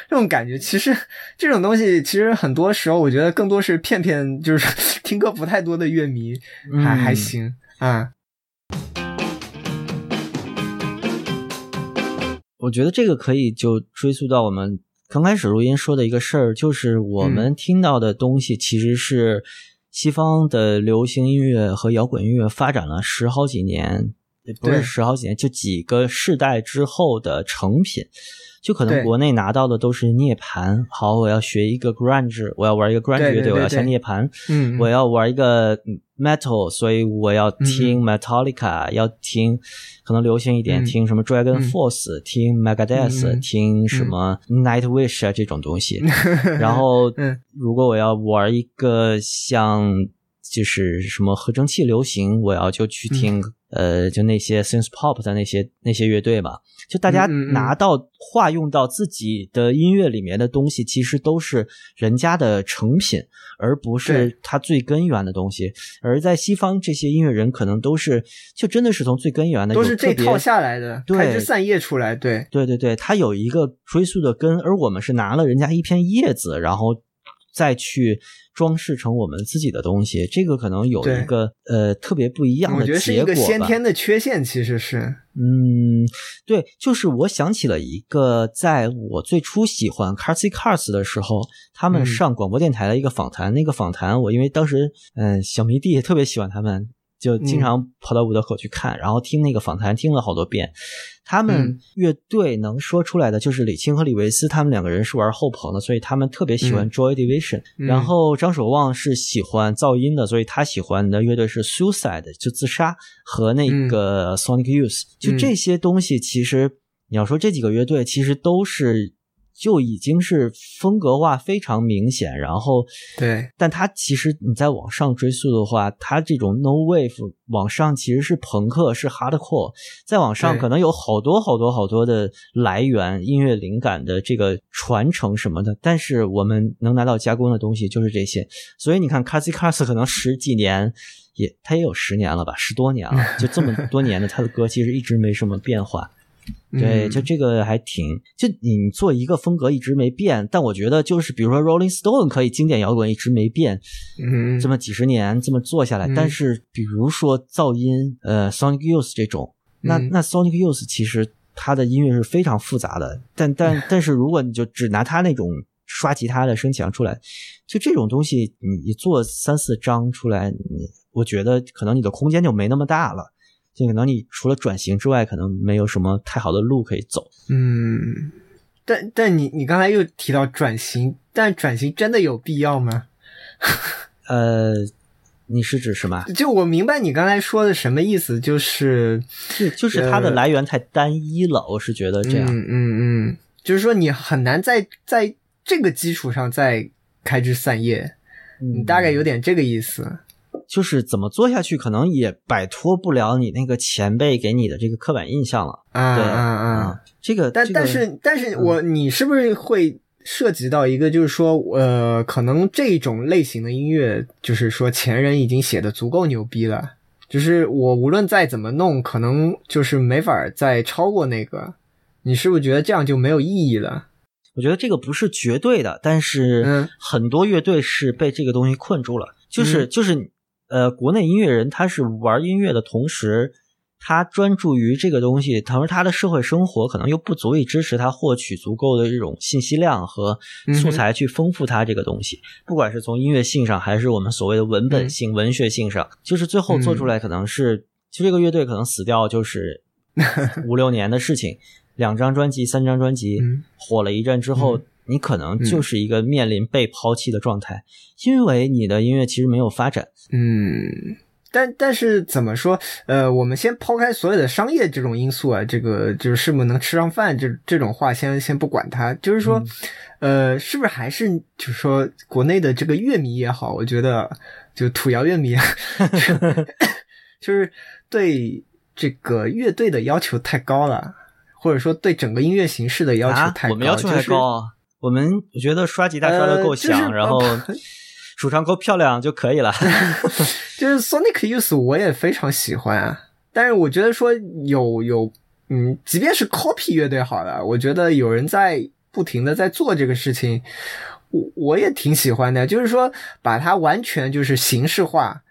这种感觉。其实这种东西，其实很多时候我觉得更多是骗骗，就是 听歌不太多的乐迷还、嗯还行啊。我觉得这个可以就追溯到我们刚开始录音说的一个事儿，就是我们听到的东西其实是西方的流行音乐和摇滚音乐发展了十好几年，也不是十好几年，就几个世代之后的成品。就可能国内拿到的都是涅槃，好，我要学一个 grunge，我要玩一个 grunge 乐队，我要对。对下涅槃，嗯，我要玩一个 metal，所以我要听 Metallica，、要听可能流行一点，嗯。听什么 Dragon 嗯。Force，、听 Megadeth，、嗯听什么 Nightwish 啊这种东西。然后，嗯。如果我要玩一个像就是什么合成器流行，我要就去听、嗯呃，就那些 synth pop 的那些那些乐队嘛。就大家拿到化用到自己的音乐里面的东西，其实都是人家的成品，而不是对它最根源的东西。而在西方，这些音乐人可能都是就真的是从最根源的都是这套下来的，对开枝散叶出来，对，对对对，它有一个追溯的根，而我们是拿了人家一片叶子，然后再去装饰成我们自己的东西，这个可能有一个呃特别不一样的我觉得是。一个先天的缺陷，其实是，嗯，对，就是我想起了一个，在我最初喜欢 Carsy Cars 的时候，他们嗯上广播电台的一个访谈。那个访谈，我因为当时嗯小迷弟也特别喜欢他们，就经嗯常跑到五道口去看，然后听那个访谈，听了好多遍。他们嗯乐队能说出来的就是李青和李维斯，他们两个人是玩后朋的，所以他们特别喜欢嗯 Joy Division。嗯然后张守望是喜欢噪音的，所以他喜欢的乐队是 Suicide，就自杀和那个 Sonic Youth。就嗯这些东西，其实你要说这几个乐队，其实都是就已经是风格化非常明显，然后对，但它其实你再往上追溯的话，它这种 no wave 往上其实是朋克，是 hardcore，再往上可能有好多好多好多的来源、音乐灵感的这个传承什么的，但是我们能拿到加工的东西就是这些，所以你看 c a s i c a s 可能十几年。也，他也有十年了吧，十多年了，就这么多年的他的歌其实一直没什么变化。对，嗯就这个还挺，就你做一个风格一直没变，但我觉得就是比如说 Rolling Stone 可以经典摇滚一直没变，嗯，这么几十年这么做下来，嗯。但是比如说噪音，呃，Sonic Youth 这种，那嗯。那 Sonic Youth 其实它的音乐是非常复杂的，但但 但是如果你就只拿它那种刷吉他的声响出来，就这种东西，你你做三四张出来，你我觉得可能你的空间就没那么大了。就可能你除了转型之外，可能没有什么太好的路可以走。嗯，但但你你刚才又提到转型，但转型真的有必要吗？呃，你是指什么？就我明白你刚才说的什么意思，就是就就是它的呃来源太单一了，我是觉得这样。嗯嗯嗯，就是说你很难在在这个基础上再开枝散叶，你嗯大概有点这个意思。就是怎么做下去，可能也摆脱不了你那个前辈给你的这个刻板印象了。啊对啊啊！这个，这个但但是但是我你是不是会涉及到一个，就是说，呃，可能这种类型的音乐，就是说前人已经写的足够牛逼了，就是我无论再怎么弄，可能就是没法再超过那个。你是不是觉得这样就没有意义了？我觉得这个不是绝对的，但是嗯很多乐队是被这个东西困住了。就是就是呃，国内音乐人他是玩音乐的同时，他专注于这个东西，同时他的社会生活可能又不足以支持他获取足够的这种信息量和素材去丰富他这个东西。不管是从音乐性上，还是我们所谓的文本性、文学性上，就是最后做出来可能是，其实这个乐队可能死掉就是 五六年的事情。两张专辑、三张专辑、嗯火了一阵之后，你可能就是一个面临被抛弃的状态，因为你的音乐其实没有发展。嗯，但但是怎么说？呃，我们先抛开所有的商业这种因素啊，这个就是是不是能吃上饭这这种话先先不管它，就是说，呃，是不是还是就是说国内的这个乐迷也好，我觉得就土窑乐迷，就是对这个乐队的要求太高了。或者说对整个音乐形式的要求太高，啊、我们要求还高啊！我们我觉得刷吉他刷的够响，呃就是、然后 主唱够漂亮就可以了。就是 Sonic Youth 我也非常喜欢啊，但是我觉得说有有嗯，即便是 Copy 乐队好了，我觉得有人在不停的在做这个事情，我我也挺喜欢的。就是说把它完全就是形式化，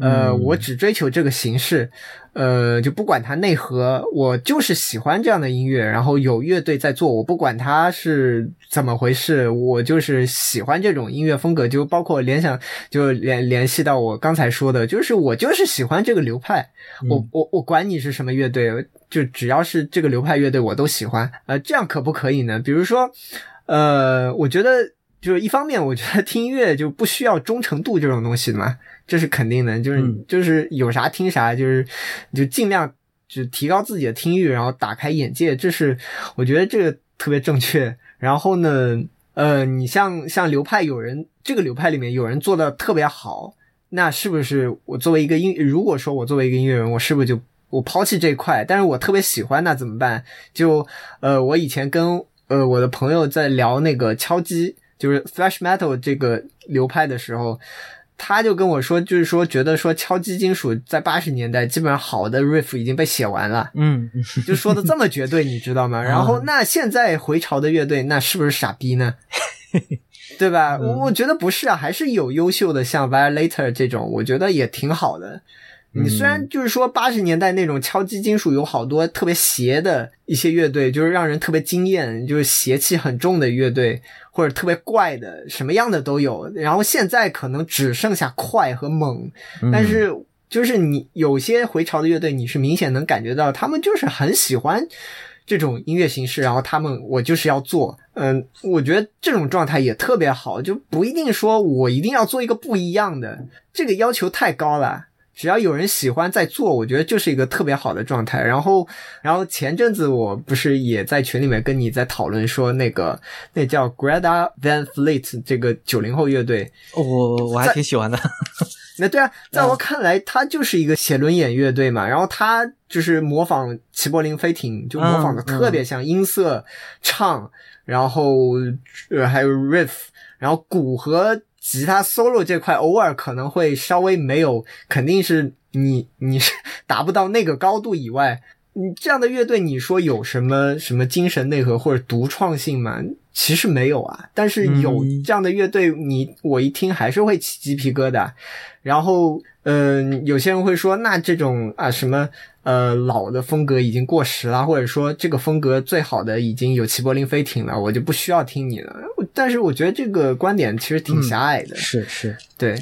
呃，嗯、我只追求这个形式。呃，就不管它内核，我就是喜欢这样的音乐。然后有乐队在做，我不管它是怎么回事，我就是喜欢这种音乐风格。就包括联想，就联联系到我刚才说的，就是我就是喜欢这个流派。嗯、我我我管你是什么乐队，就只要是这个流派乐队，我都喜欢。呃，这样可不可以呢？比如说，呃，我觉得就是一方面，我觉得听音乐就不需要忠诚度这种东西的嘛。这是肯定的，就是、嗯、就是有啥听啥，就是就尽量就提高自己的听域，然后打开眼界，这是我觉得这个特别正确。然后呢，呃，你像像流派有人这个流派里面有人做的特别好，那是不是我作为一个音，如果说我作为一个音乐人，我是不是就我抛弃这一块？但是我特别喜欢，那怎么办？就呃，我以前跟呃我的朋友在聊那个敲击，就是 thrash metal 这个流派的时候。他就跟我说，就是说，觉得说敲击金属在八十年代基本上好的 riff 已经被写完了，嗯，就说的这么绝对，你知道吗？然后那现在回潮的乐队，那是不是傻逼呢？对吧？我我觉得不是啊，还是有优秀的，像 Violator 这种，我觉得也挺好的。你虽然就是说八十年代那种敲击金属有好多特别邪的一些乐队，就是让人特别惊艳，就是邪气很重的乐队，或者特别怪的，什么样的都有。然后现在可能只剩下快和猛，但是就是你有些回潮的乐队，你是明显能感觉到他们就是很喜欢这种音乐形式，然后他们我就是要做。嗯，我觉得这种状态也特别好，就不一定说我一定要做一个不一样的，这个要求太高了。只要有人喜欢在做，我觉得就是一个特别好的状态。然后，然后前阵子我不是也在群里面跟你在讨论说，那个那叫 Greta Van Fleet 这个九零后乐队，我我还挺喜欢的。那对啊，在我看来，他就是一个写轮眼乐队嘛。然后他就是模仿齐柏林飞艇，就模仿的特别像音色、唱，然后呃还有 riff，然后鼓和。吉他 solo 这块偶尔可能会稍微没有，肯定是你你是 达不到那个高度以外，你这样的乐队，你说有什么什么精神内核或者独创性吗？其实没有啊。但是有这样的乐队，你我一听还是会起鸡皮疙瘩。然后，嗯、呃，有些人会说，那这种啊什么呃老的风格已经过时了，或者说这个风格最好的已经有齐柏林飞艇了，我就不需要听你了。但是我觉得这个观点其实挺狭隘的。嗯、是是，对。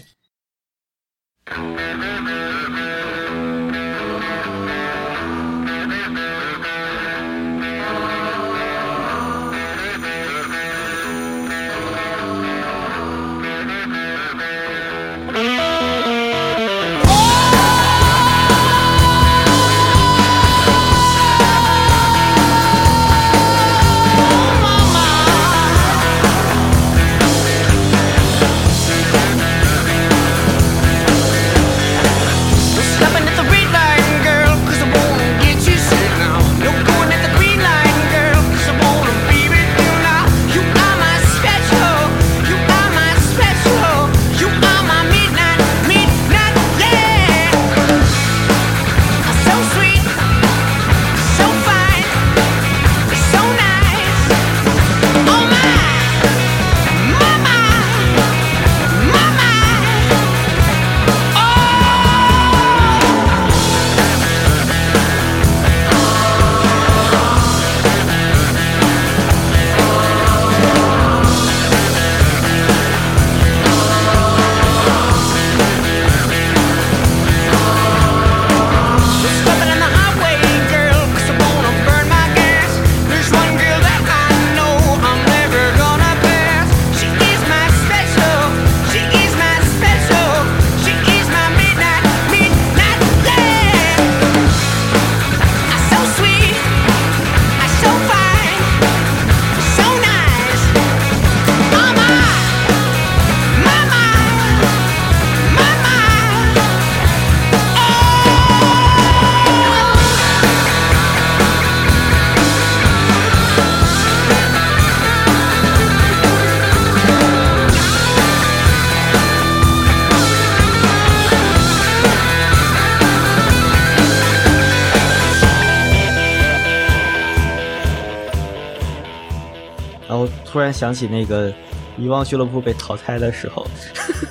想起那个遗忘俱乐部被淘汰的时候，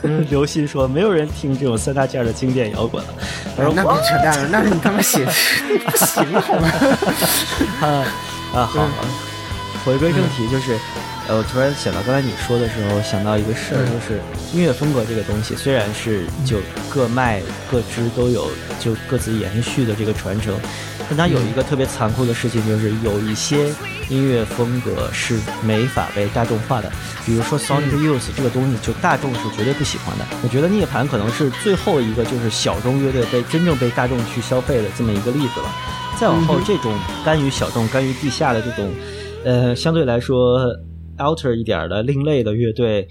嗯刘鑫说没有人听这种三大件的经典摇滚了。我说那别扯淡了，那是你他妈写的不行好吗？啊啊，好，好。回归正题，就是，呃，我突然想到刚才你说的时候，想到一个事儿，嗯。就是音乐风格这个东西，虽然是就各脉各支都有就各自延续的这个传承，但它有一个特别残酷的事情，就是有一些音乐风格是没法被大众化的，比如说 Sonic Youth 这个东西，就大众是绝对不喜欢的。我觉得涅槃可能是最后一个就是小众乐队被真正被大众去消费的这么一个例子了。再往后，这种甘于小众、甘于地下的这种，呃，相对来说 outer 一点的另类的乐队，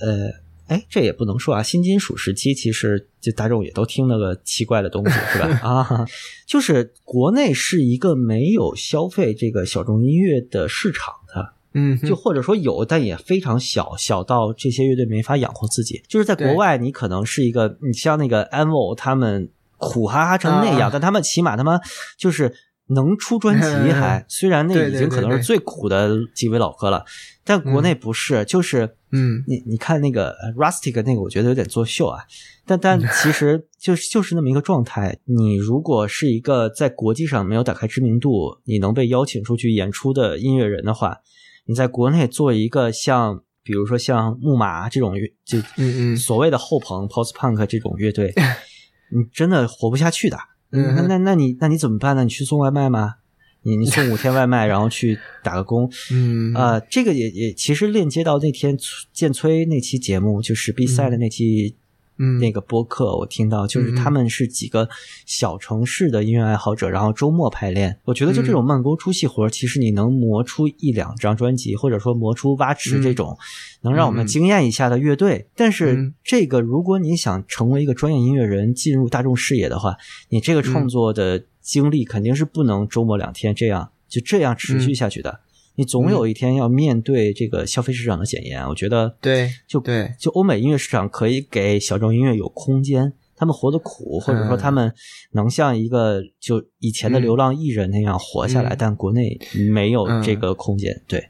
呃，哎，这也不能说啊。新金属时期其实就大众也都听那个奇怪的东西，是吧？啊，就是国内是一个没有消费这个小众音乐的市场的。嗯，就或者说有，但也非常小，小到这些乐队没法养活自己。就是在国外，你可能是一个，你像那个 Anvil 他们苦哈哈成那样，啊但他们起码他妈就是能出专辑还，虽然那已经可能是最苦的几位老哥了，但国内不是，就是嗯你你看那个呃 Rustic 那个，我觉得有点作秀啊。但但其实就是就是那么一个状态。你如果是一个在国际上没有打开知名度，你能被邀请出去演出的音乐人的话，你在国内做一个像比如说像木马这种乐，就嗯嗯所谓的后朋 post punk 这种乐队，你真的活不下去的。嗯那那那你那你怎么办呢？你去送外卖吗？你你送五天外卖，然后去打个工，嗯呃，这个也也其实链接到那天建崔那期节目，就是比赛的那期。嗯。那个播客我听到，就是他们是几个小城市的音乐爱好者，然后周末排练。我觉得就这种慢工出细活儿，其实你能磨出一两张专辑，或者说磨出蛙池这种能让我们惊艳一下的乐队。但是嗯。这个，如果你想成为一个专业音乐人，进入大众视野的话，你这个创作的经历肯定是不能周末两天这样就这样持续下去的。你总有一天要面对这个消费市场的检验。我觉得，对就对就欧美音乐市场可以给小众音乐有空间，他们活得苦，或者说他们能像一个就以前的流浪艺人那样活下来，嗯但国内没有这个空间。对，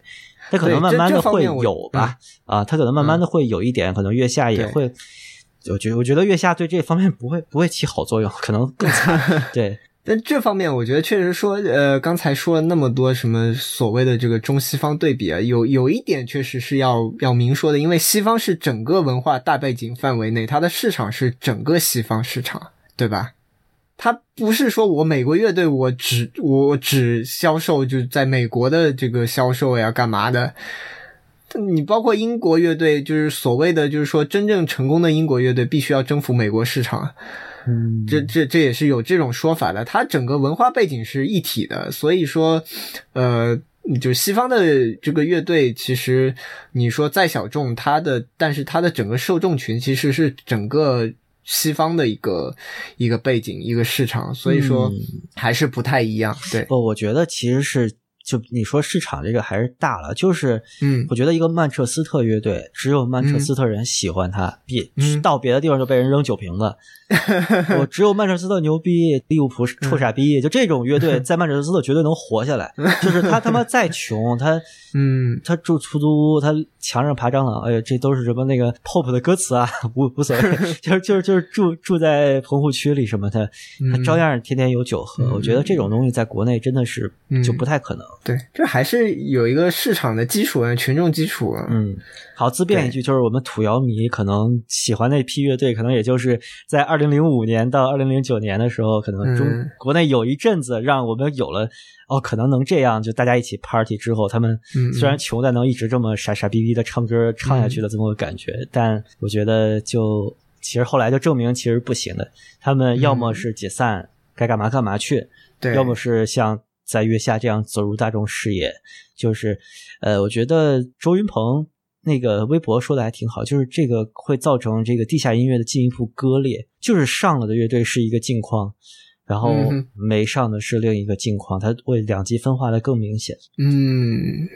他可能慢慢的会有吧，啊，他可能慢慢的会有一点，可能月下也会。我觉我觉得月下对这方面不会不会起好作用，可能更惨。对，但这方面，我觉得确实说，呃，刚才说了那么多什么所谓的这个中西方对比啊，有有一点确实是要要明说的，因为西方是整个文化大背景范围内，它的市场是整个西方市场，对吧？它不是说我美国乐队我只我只销售就在美国的这个销售呀，干嘛的？你包括英国乐队，就是所谓的就是说真正成功的英国乐队，必须要征服美国市场。嗯，这这这也是有这种说法的，它整个文化背景是一体的，所以说，呃，就西方的这个乐队，其实你说再小众，它的但是它的整个受众群其实是整个西方的一个一个背景一个市场，所以说嗯。还是不太一样。对，不，我觉得其实是就你说市场这个还是大了，就是嗯。我觉得一个曼彻斯特乐队，只有曼彻斯特人喜欢他，别嗯。到别的地方就被人扔酒瓶子。我只有曼彻斯特牛逼，利物浦臭傻逼，就这种乐队 在曼彻斯特绝对能活下来。就是他他妈再穷，他 嗯。他住出租屋，他墙上爬蟑螂，哎呀，这都是什么那个 Pop 的歌词啊，无无所谓，就是就是就是住住在棚户区里什么的，他嗯照样天天有酒喝。我觉得这种东西在国内真的是嗯就不太可能。对，这还是有一个市场的基础啊，群众基础啊。嗯，好，自辩一句，就是我们土窑迷可能喜欢那批乐队，可能也就是在二零零五年到二零零九年的时候，可能中、嗯国内有一阵子让我们有了哦，可能能这样，就大家一起 party 之后，他们嗯虽然穷，但能一直这么傻傻逼逼的唱歌唱下去的这么个感觉。但我觉得就其实后来就证明其实不行的，他们要么是解散，该干嘛干嘛去，对，要么是像在月下这样走入大众视野，就是，呃，我觉得周云鹏那个微博说的还挺好，就是这个会造成这个地下音乐的进一步割裂，就是上了的乐队是一个境况，然后没上的是另一个境况，它会两极分化的更明显。嗯，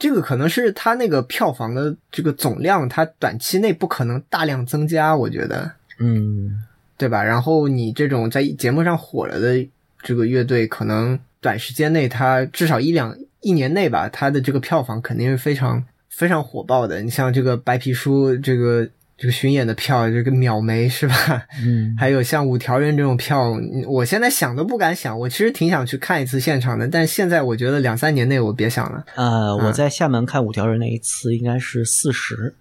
这个可能是它那个票房的这个总量，它短期内不可能大量增加，我觉得，嗯对吧？然后你这种在节目上火了的这个乐队，可能短时间内它至少一两一年内吧，它的这个票房肯定是非常非常火爆的。你像这个白皮书，这个这个巡演的票，这个秒没是吧？嗯，还有像五条人这种票，嗯我现在想都不敢想。我其实挺想去看一次现场的，但是现在我觉得两三年内我别想了呃，我嗯在厦门看五条人那一次应该是四十，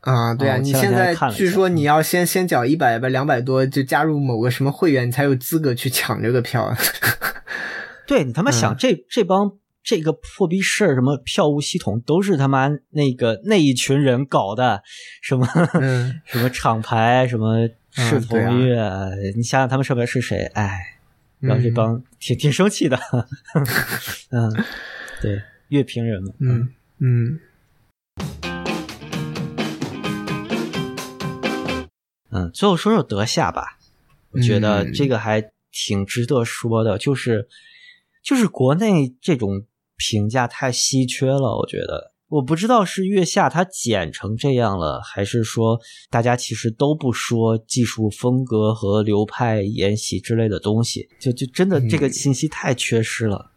啊。对啊，你现在据说你要先先缴一百吧两百多，就加入某个什么会员，你才有资格去抢这个票。对你他妈想、嗯这这帮这个破逼事儿，什么票务系统都是他妈那个那一群人搞的，什么、嗯什么厂牌，什么赤对啊铜乐，你想想他们上面是谁？哎，然后这帮挺挺生气的，嗯，对，乐评人们，嗯。嗯。嗯，最后说说德夏吧，我觉得嗯。这个还挺值得说的，就是就是国内这种评价太稀缺了，我觉得。我不知道是月下它剪成这样了，还是说大家其实都不说技术风格和流派沿袭之类的东西，就就真的这个嗯信息太缺失了。嗯，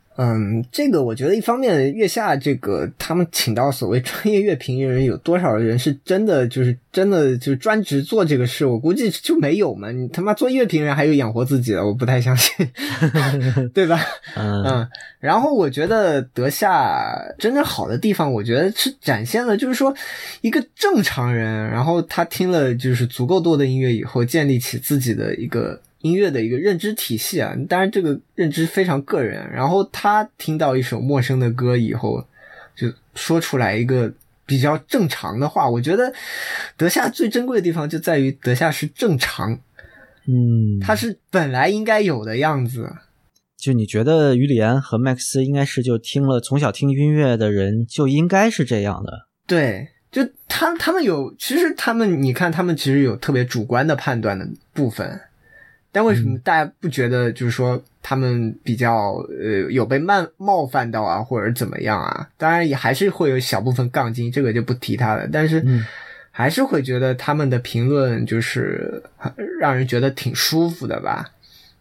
这个我觉得一方面月下这个他们请到所谓专业乐评人，有多少人是真的就是真的就是专职做这个事？我估计就没有嘛。你他妈做乐评人还有养活自己的，我不太相信，对吧？嗯嗯，然后我觉得德夏真正好的地方，我觉得是展现了，就是说一个正常人，然后他听了就是足够多的音乐以后，建立起自己的一个音乐的一个认知体系啊。当然，这个认知非常个人。然后他听到一首陌生的歌以后，就说出来一个比较正常的话。我觉得德夏最珍贵的地方就在于德夏是正常，嗯，他是本来应该有的样子。就你觉得于里安和麦克斯应该是就听了从小听音乐的人就应该是这样的，对，就他他们有，其实他们你看，他们其实有特别主观的判断的部分，但为什么大家不觉得就是说他们比较呃有被冒冒犯到啊，或者怎么样啊？当然也还是会有小部分杠精，这个就不提他了，但是嗯。还是会觉得他们的评论就是很让人觉得挺舒服的吧？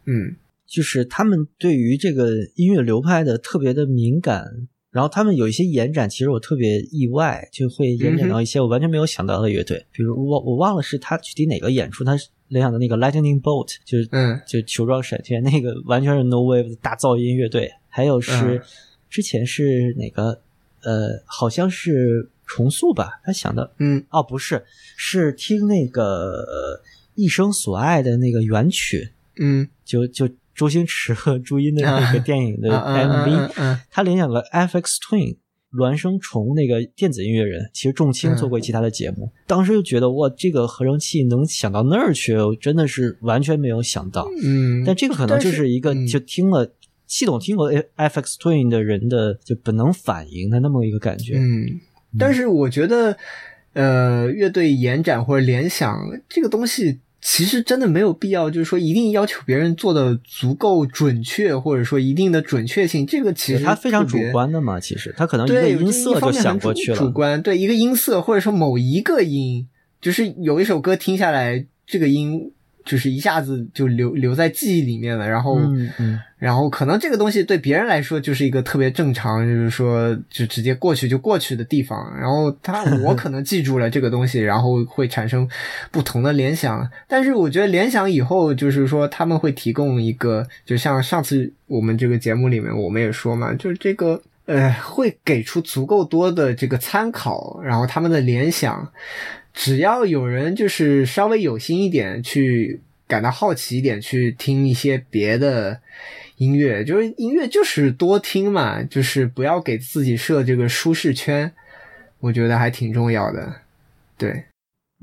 嗯。就是他们对于这个音乐流派的特别的敏感，然后他们有一些延展，其实我特别意外，就会延展到一些我完全没有想到的乐队，比如我我忘了是他具体哪个演出，他是联想的那个 Lightning Bolt，就是嗯。就球状闪电那个完全是 No Wave 的大噪音乐队，还有是、嗯。之前是哪个呃，好像是重塑吧，他想的嗯。哦不是，是听那个、呃、一生所爱的那个原曲，嗯。就就周星驰和朱茵的那个电影的 MV，、他联想了 FX Twin。孪生虫那个电子音乐人，其实仲青嗯做过其他的节目，当时就觉得哇，这个合成器能想到那儿去，我真的是完全没有想到。嗯，但这个可能就是一个就听了系统听过 FX Twin 的人的就本能反应的那么一个感觉。嗯，但是我觉得，呃，乐队延展或者联想这个东西，其实真的没有必要，就是说一定要求别人做的足够准确，或者说一定的准确性。这个其实它非常主。观的嘛，其实它可能一个对，音色就想过去了。主观对一个音色，或者说某一个音，就是有一首歌听下来，这个音就是一下子就留留在记忆里面了，然后嗯嗯，然后可能这个东西对别人来说就是一个特别正常，就是说就直接过去就过去的地方。然后他 我可能记住了这个东西，然后会产生不同的联想。但是我觉得联想以后就是说他们会提供一个，就像上次我们这个节目里面我们也说嘛，就是这个。呃，会给出足够多的这个参考，然后他们的联想，只要有人就是稍微有心一点，去感到好奇一点，去听一些别的音乐，就是音乐就是多听嘛，就是不要给自己设这个舒适圈，我觉得还挺重要的。对，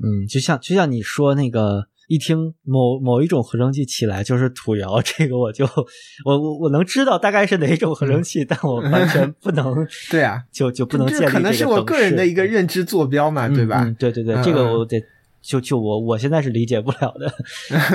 嗯，就像就像你说那个，一听某某一种合成器起来就是土窑，这个我就我我我能知道大概是哪一种合成器，但我 完全不能 对啊，就就不能这建立可能是我个人的一个认知坐标嘛，嗯对吧？嗯对对对，嗯这个嗯我得就就我我现在是理解不了的。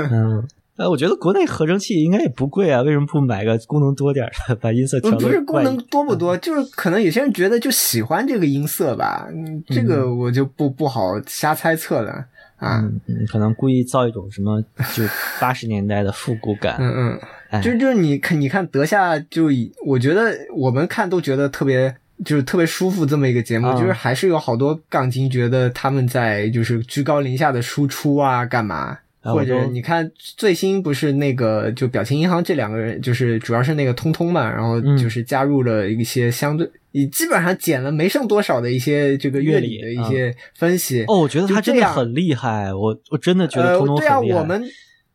嗯，呃，我觉得国内合成器应该也不贵啊，为什么不买个功能多点儿的，把音色调不是功能多不多，就是可能有些人觉得就喜欢这个音色吧，嗯，这个我就不不好瞎猜测了啊。嗯嗯，可能故意造一种什么就八十年代的复古感。嗯嗯，哎就就是你看，你看德夏就以，我觉得我们看都觉得特别。就是特别舒服这么一个节目，嗯就是还是有好多杠精觉得他们在就是居高临下的输出啊，干嘛？或者你看最新不是那个就表情银行这两个人，就是主要是那个通通嘛，然后嗯就是加入了一些相对，你基本上减了没剩多少的一些这个乐理的一些分析。哦，我觉得他真的很厉害，我我真的觉得通通呃，对啊。我们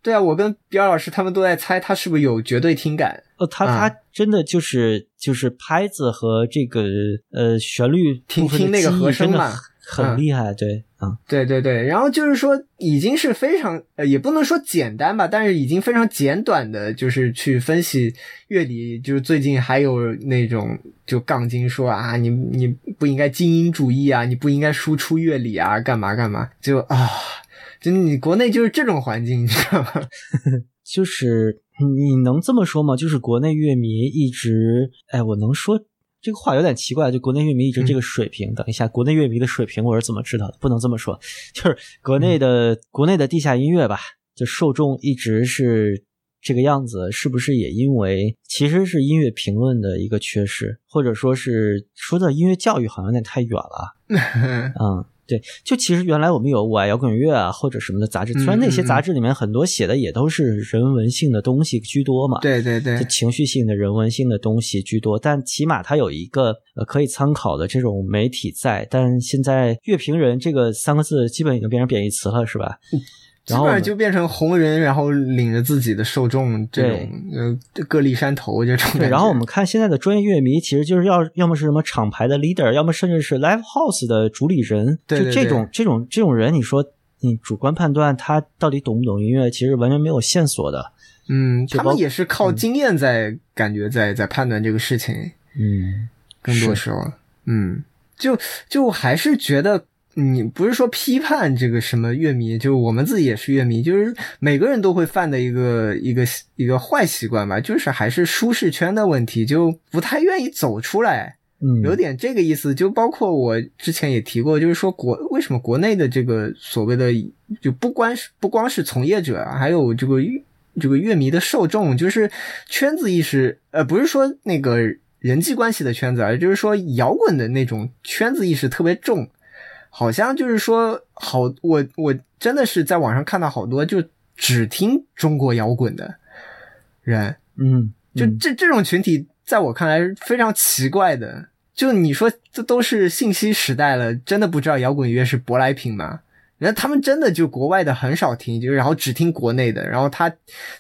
对啊，我跟比尔老师他们都在猜他是不是有绝对听感。呃，他啊他真的就是就是拍子和这个呃旋律听听那个和声嘛很厉害，对啊，对对对，然后就是说，已经是非常呃，也不能说简单吧，但是已经非常简短的，就是去分析乐理。就是最近还有那种就杠精说啊，你你不应该精英主义啊，你不应该输出乐理啊，干嘛干嘛，就啊，就你国内就是这种环境，你知道吗？就是你能这么说吗？就是国内乐迷一直，哎，我能说这个话有点奇怪，就国内乐迷一直这个水平。等一下，国内乐迷的水平我是怎么知道的？不能这么说，就是国内的、国内的地下音乐吧，就受众一直是这个样子，是不是也因为其实是音乐评论的一个缺失，或者说是说到音乐教育好像有点太远了？嗯，对，就其实原来我们有我爱摇滚乐啊，或者什么的杂志，虽然那些杂志里面很多写的也都是人文性的东西居多嘛，对对对就，情绪性的人文性的东西居多，但起码它有一个呃可以参考的这种媒体在。但现在乐评人这个三个字基本已经变成贬义词了，是吧？基本上就变成红人，然后领着自己的受众这种呃各立山头这种。对，然后我们看现在的专业乐迷，其实就是要要么是什么厂牌的 leader，要么甚至是 live house 的主理人，对对就这种这种这种人，你说你主观判断他到底懂不懂音乐，其实完全没有线索的。嗯，他们也是靠经验在、感觉在在判断这个事情，嗯，更多时候，嗯，就就还是觉得。你不是说批判这个什么乐迷，就是我们自己也是乐迷，就是每个人都会犯的一个一个一个坏习惯吧，就是还是舒适圈的问题，就不太愿意走出来。嗯，有点这个意思，就包括我之前也提过，就是说国为什么国内的这个所谓的就不光是不光是从业者啊，还有这个这个乐迷的受众，就是圈子意识，呃，不是说那个人际关系的圈子，而就是说摇滚的那种圈子意识特别重，好像就是说好，我我真的是在网上看到好多就只听中国摇滚的人，嗯，嗯就这这种群体，在我看来是非常奇怪的。就你说，这都是信息时代了，真的不知道摇滚乐是舶来品吗？然后他们真的就国外的很少听，就然后只听国内的。然后他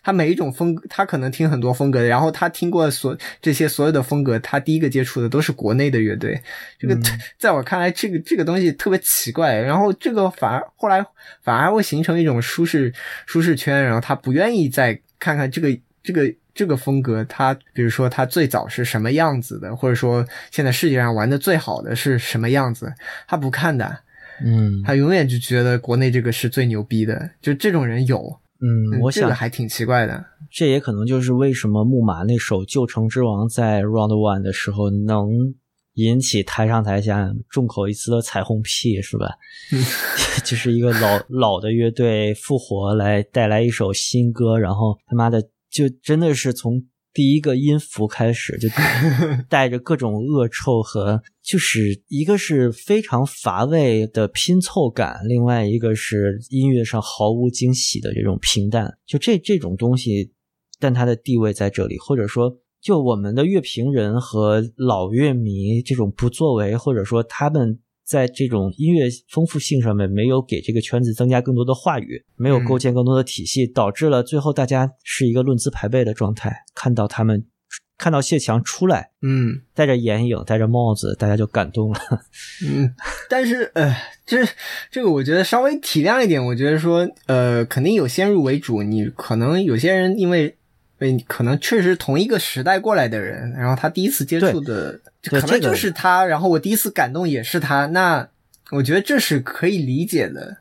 他每一种风格，他可能听很多风格的，然后他听过所这些所有的风格，他第一个接触的都是国内的乐队。这个、嗯在我看来，这个这个东西特别奇怪。然后这个反而后来反而会形成一种舒适舒适圈，然后他不愿意再看看这个这个这个风格，它比如说它最早是什么样子的，或者说现在世界上玩的最好的是什么样子，他不看的，嗯他永远就觉得国内这个是最牛逼的，就这种人有，嗯，我这想个还挺奇怪的。这也可能就是为什么木马那首《旧城之王》在 Round One 的时候能引起台上台下众口一词的彩虹屁，是吧？嗯 就是一个老老的乐队复活来带来一首新歌，然后他妈的就真的是从第一个音符开始就 带着各种恶臭和，就是一个是非常乏味的拼凑感，另外一个是音乐上毫无惊喜的这种平淡。就这这种东西，但它的地位在这里，或者说。就我们的乐评人和老乐迷这种不作为，或者说他们在这种音乐丰富性上面没有给这个圈子增加更多的话语，没有构建更多的体系，导致了最后大家是一个论资排辈的状态。看到他们，看到谢强出来，嗯戴着眼影，戴着帽子，大家就感动了。嗯，但是呃，这这个我觉得稍微体谅一点，我觉得说呃，肯定有先入为主，你可能有些人因为。对，可能确实同一个时代过来的人，然后他第一次接触的，就可能就是他，然后我第一次感动也是他，那我觉得这是可以理解的。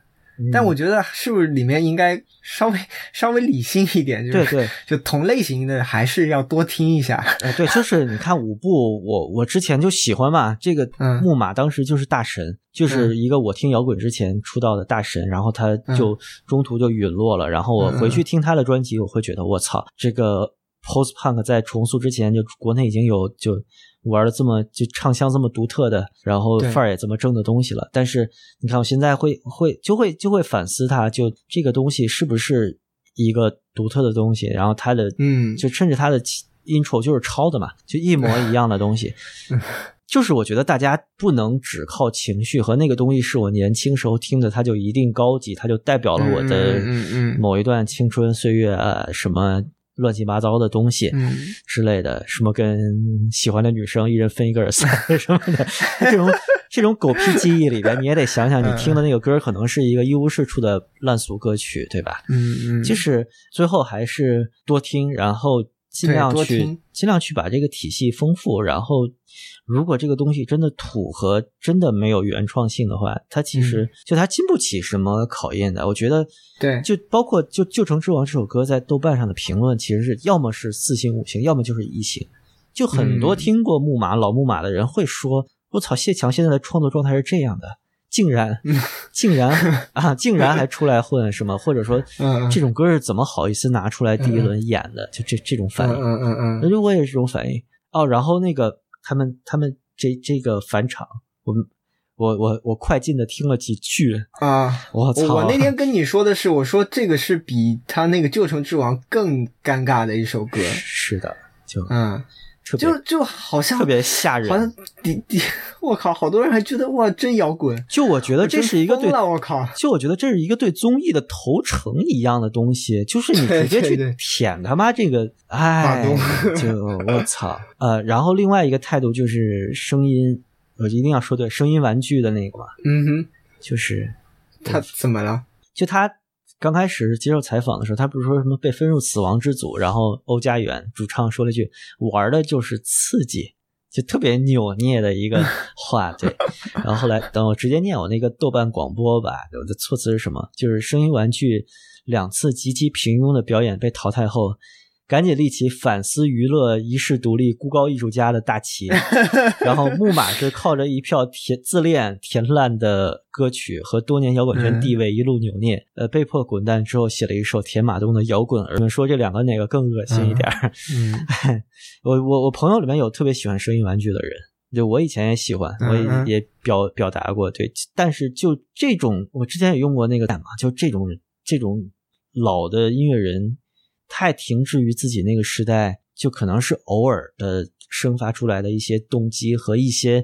但我觉得是不是里面应该稍微稍微理性一点，就是对对，就同类型的还是要多听一下。哎，对，就是你看五步，我我之前就喜欢嘛，这个嗯。木马当时就是大神，就是一个我听摇滚之前出道的大神，然后他就中途就陨落了，然后我回去听他的专辑，我会觉得我操，这个 post punk 在重塑之前，就国内已经有就玩的这么就唱腔这么独特的，然后范儿也这么正的东西了。但是你看，我现在会会就会就会反思它，就这个东西是不是一个独特的东西，然后它的嗯就甚至它的 intro 就是抄的嘛，就一模 一样的东西。就是我觉得大家不能只靠情绪和那个东西是我年轻时候听的，它就一定高级，它就代表了我的嗯嗯嗯某一段青春岁月，啊，什么乱七八糟的东西嗯。之类的，什么跟喜欢的女生一人分一个耳塞什么的，这种这种狗屁记忆里边，你也得想想，你听的那个歌可能是一个一无是处的烂俗歌曲，对吧？嗯嗯，就是最后还是多听，然后尽量去尽量去把这个体系丰富。然后，如果这个东西真的土和真的没有原创性的话，它其实、嗯就它经不起什么考验的。我觉得，对就包括就《旧城之王》这首歌在豆瓣上的评论，其实是要么是四星五星，要么就是一星。就很多嗯听过木马、老木马的人会说：“我操，谢强现在的创作状态是这样的。”竟然，嗯竟然 啊，竟然还出来混什么？或者说，嗯嗯这种歌是怎么好意思拿出来第一轮演的？就这这种反嗯应，嗯嗯那就我也是这种反应哦。然后那个他们他们这这个返场，我们我我我快进的听了几句，啊。我操！我我那天跟你说的是，我说这个是比他那个《旧城之王》更尴尬的一首歌，是的，就嗯，就就好像特别吓人好像底底，我靠，好多人还觉得哇，真摇滚，就我觉得这是一个对我靠，就我觉得这是一个对综艺的投诚一样的东西，就是你直接去舔他妈这个，哎，就 我操，呃，然后另外一个态度就是声音，我一定要说对声音玩具的那个嘛，嗯哼，就是他怎么了？就他刚开始接受采访的时候，他不是说什么被分入死亡之组，然后欧家园主唱说了一句玩的就是刺激。就特别扭捏的一个 话，对。然后后来等我直接念我那个豆瓣广播吧，我的措辞是什么？就是声音玩具两次极其平庸的表演被淘汰后，赶紧立起反思娱乐、一世独立、孤高艺术家的大旗。然后木马是靠着一票填自恋填烂的歌曲和多年摇滚圈地位一路扭捏，呃，被迫滚蛋之后写了一首田马东的摇滚儿。你们说这两个哪个更恶心一点儿？嗯 我我我朋友里面有特别喜欢声音玩具的人，就我以前也喜欢，我嗯嗯也也表表达过，对。但是就这种，我之前也用过那个代码，就这种这种老的音乐人，太停滞于自己那个时代，就可能是偶尔的生发出来的一些动机和一些。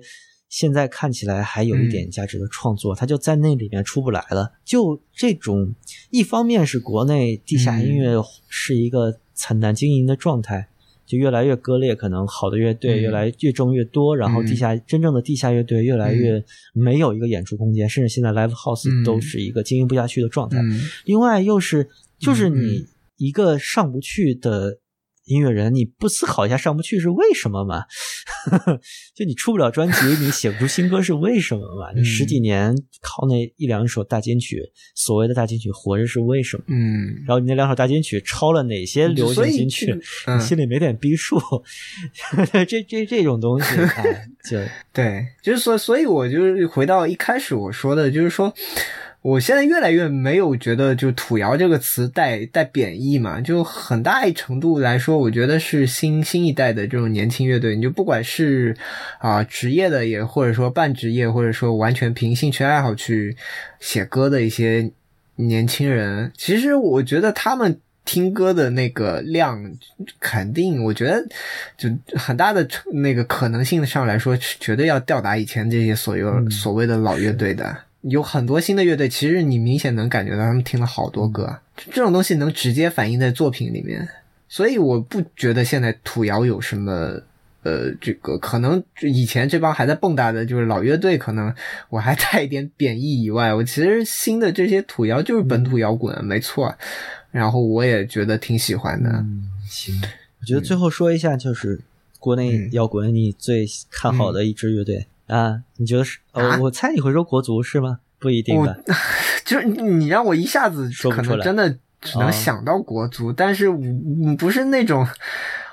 现在看起来还有一点价值的创作，它就在那里面出不来了。就这种，一方面是国内地下音乐是一个惨淡经营的状态，就越来越割裂，可能好的乐队嗯越来越挣越多，然后地下真正的地下乐队越来越没有一个演出空间，甚至现在 live house 嗯。都是一个经营不下去的状态。嗯。另外又是就是嗯。你一个上不去的音乐人，你不思考一下上不去是为什么吗？就你出不了专辑，你写不出新歌是为什么嘛？你十几年靠那一两首大金曲，所谓的大金曲活着是为什么？嗯，然后你那两首大金曲抄了哪些流行金曲？嗯你心里没点逼数？这这这种东西，哎，就对，就是说，所以我就是回到一开始我说的，就是说，我现在越来越没有觉得就土窑这个词带带贬义嘛，就很大一程度来说，我觉得是新新一代的这种年轻乐队，你就不管是啊、职业的也，或者说半职业，或者说完全凭兴趣爱好去写歌的一些年轻人，其实我觉得他们。听歌的那个量，肯定我觉得就很大的那个可能性上来说，绝对要吊打以前这些所有、嗯所谓的老乐队的。有很多新的乐队，其实你明显能感觉到他们听了好多歌，这种东西能直接反映在作品里面。所以我不觉得现在土窑有什么。呃，这个可能以前这帮还在蹦跶的，就是老乐队，可能我还带一点贬义以外，我其实新的这些土窑就是本土摇滚，没错。然后我也觉得挺喜欢的。嗯，行。我觉得最后说一下，就是国内嗯摇滚你最看好的一支乐队、啊？你觉得是？我猜你会说国足是吗？不一定。就是你你让我一下子可能真的只能哦想到国足，但是我我不是那种。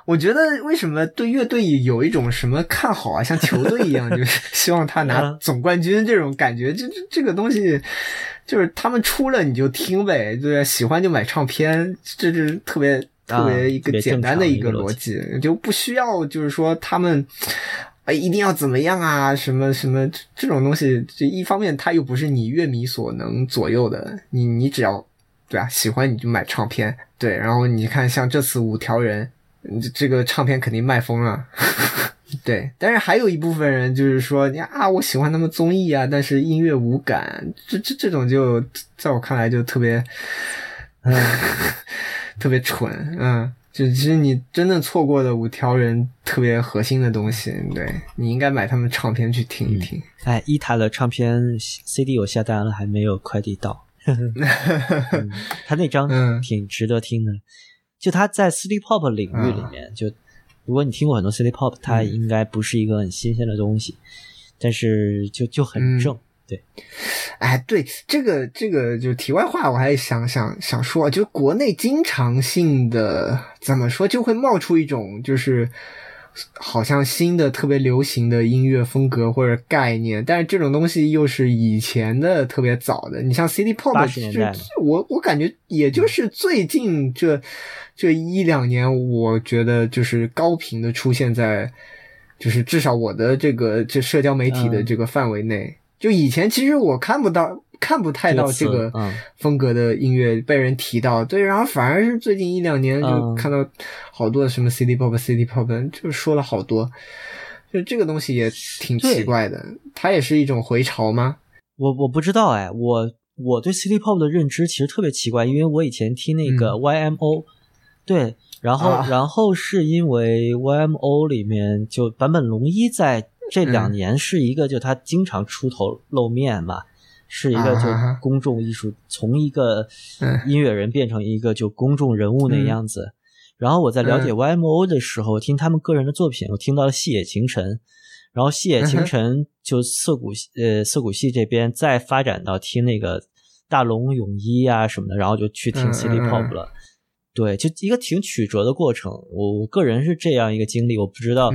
我觉得为什么对乐队有一种什么看好啊，像球队一样，就 是希望他拿嗯总冠军这种感觉，这这这个东西，就是他们出了你就听呗，对，喜欢就买唱片，这是特别特别一个简单的一个逻辑，就不需要就是说他们。哎，一定要怎么样啊？什么什么这种东西，这一方面它又不是你乐迷所能左右的，你你只要对啊，喜欢你就买唱片，对，然后你看像这次五条人，这个唱片肯定卖疯了，对，但是还有一部分人就是说，你啊，我喜欢他们综艺啊，但是音乐无感，这这这种就在我看来就特别，嗯，特别蠢，嗯。就其实你真正错过的五条人特别核心的东西，对你应该买他们唱片去听一听。哎，伊塔的唱片 CD 我下单了，还没有快递到。嗯他那张嗯挺值得听的，就他在 City Pop 领域里面，就如果你听过很多 City Pop，它嗯应该不是一个很新鲜的东西，但是就就很嗯正。对，哎，对这个这个就题外话，我还想想想说，就国内经常性的怎么说，就会冒出一种就是好像新的特别流行的音乐风格或者概念，但是这种东西又是以前的特别早的。你像 City Pop，80 年代就我我感觉也就是最近这这一两年，我觉得就是高频的出现在，就是至少我的这个这社交媒体的嗯这个范围内。就以前其实我看不到。看不太到这这个风格的音乐被人提到，对，然后反而是最近一两年就嗯。看到好多什么 City Pop、City Pop，就说了好多，就这个东西也挺奇怪的，它也是一种回潮吗？我我不知道哎，我我对 City Pop 的认知其实特别奇怪，因为我以前听那个 YMO，、对，然后、然后是因为 YMO 里面就坂本龙一在这两嗯年是一个就他经常出头露面嘛，是一个就公众艺术，从一个嗯音乐人变成一个就公众人物那嗯样子。然后我在了解嗯 YMO 的时候，听他们个人的作品，我听到了《细野晴臣》，然后《细野晴嗯哼臣》就涩谷系呃涩谷系这边再发展到听那个大龙泳衣啊什么的，然后就去听嗯 City 嗯 Pop 了。对，就一个挺曲折的过程。我我个人是这样一个经历，我不知道。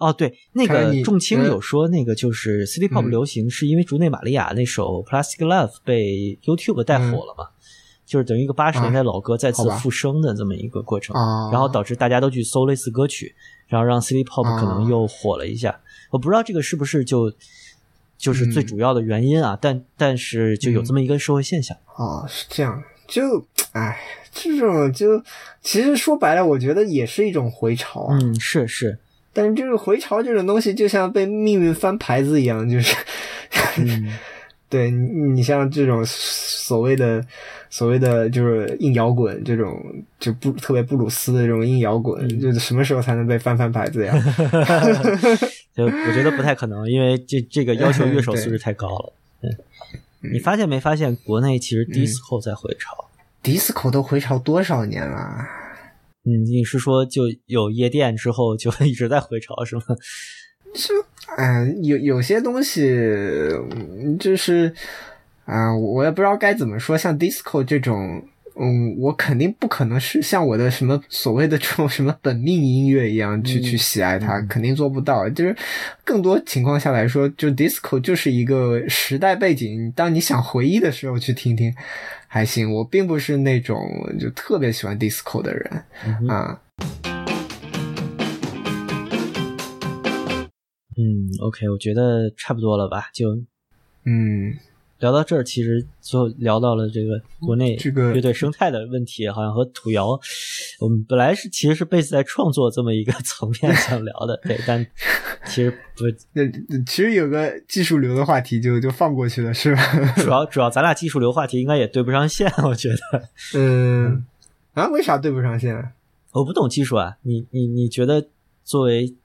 嗯哦，对，那个仲青呃有说，那个就是 City Pop 嗯。流行是因为竹内玛利亚那首《Plastic Love》被 YouTube 带火了嘛，就是等于一个八十年代老歌再次复生的这么一个过程，啊，然后导致大家都去搜类似歌曲，然后让 City Pop 可能啊又火了一下。我不知道这个是不是就就是最嗯。主要的原因啊，但但是就有这么一个社会现象。哦，是这样，就哎，这种就其实说白了，我觉得也是一种回潮啊。嗯，是是，但是就是回潮这种东西，就像被命运翻牌子一样，就是，嗯 对你你像这种所谓的所谓的就是硬摇滚这种，就不特别布鲁斯的这种硬摇滚，嗯就是什么时候才能被翻翻牌子呀？就我觉得不太可能，因为这这个要求乐手素质太高了。嗯，你发现没发现国内其实 disco 在回潮？迪斯科都回潮多少年了？嗯，你是说就有夜店之后就一直在回潮是吗？哎，有有些东西，嗯就是啊、我也不知道该怎么说。像 disco 这种，嗯，我肯定不可能是像我的什么所谓的这种什么本命音乐一样去、嗯去喜爱它，肯定做不到。就是更多情况下来说，就 disco 就是一个时代背景，当你想回忆的时候去听听还行。我并不是那种就特别喜欢 disco 的人、嗯啊。嗯，OK，我觉得差不多了吧，就嗯，聊到这儿，其实就聊到了这个国内这个乐队生态的问题，好像和土窑，我们本来是其实是 base 在创作这么一个 层面想聊的，对，但其实不，那其实有个技术流的话题就就放过去了，是吧？主要主要咱俩技术流话题应该也对不上线，我觉得。嗯，啊，为啥对不上线？我不懂技术啊，你你你觉得作为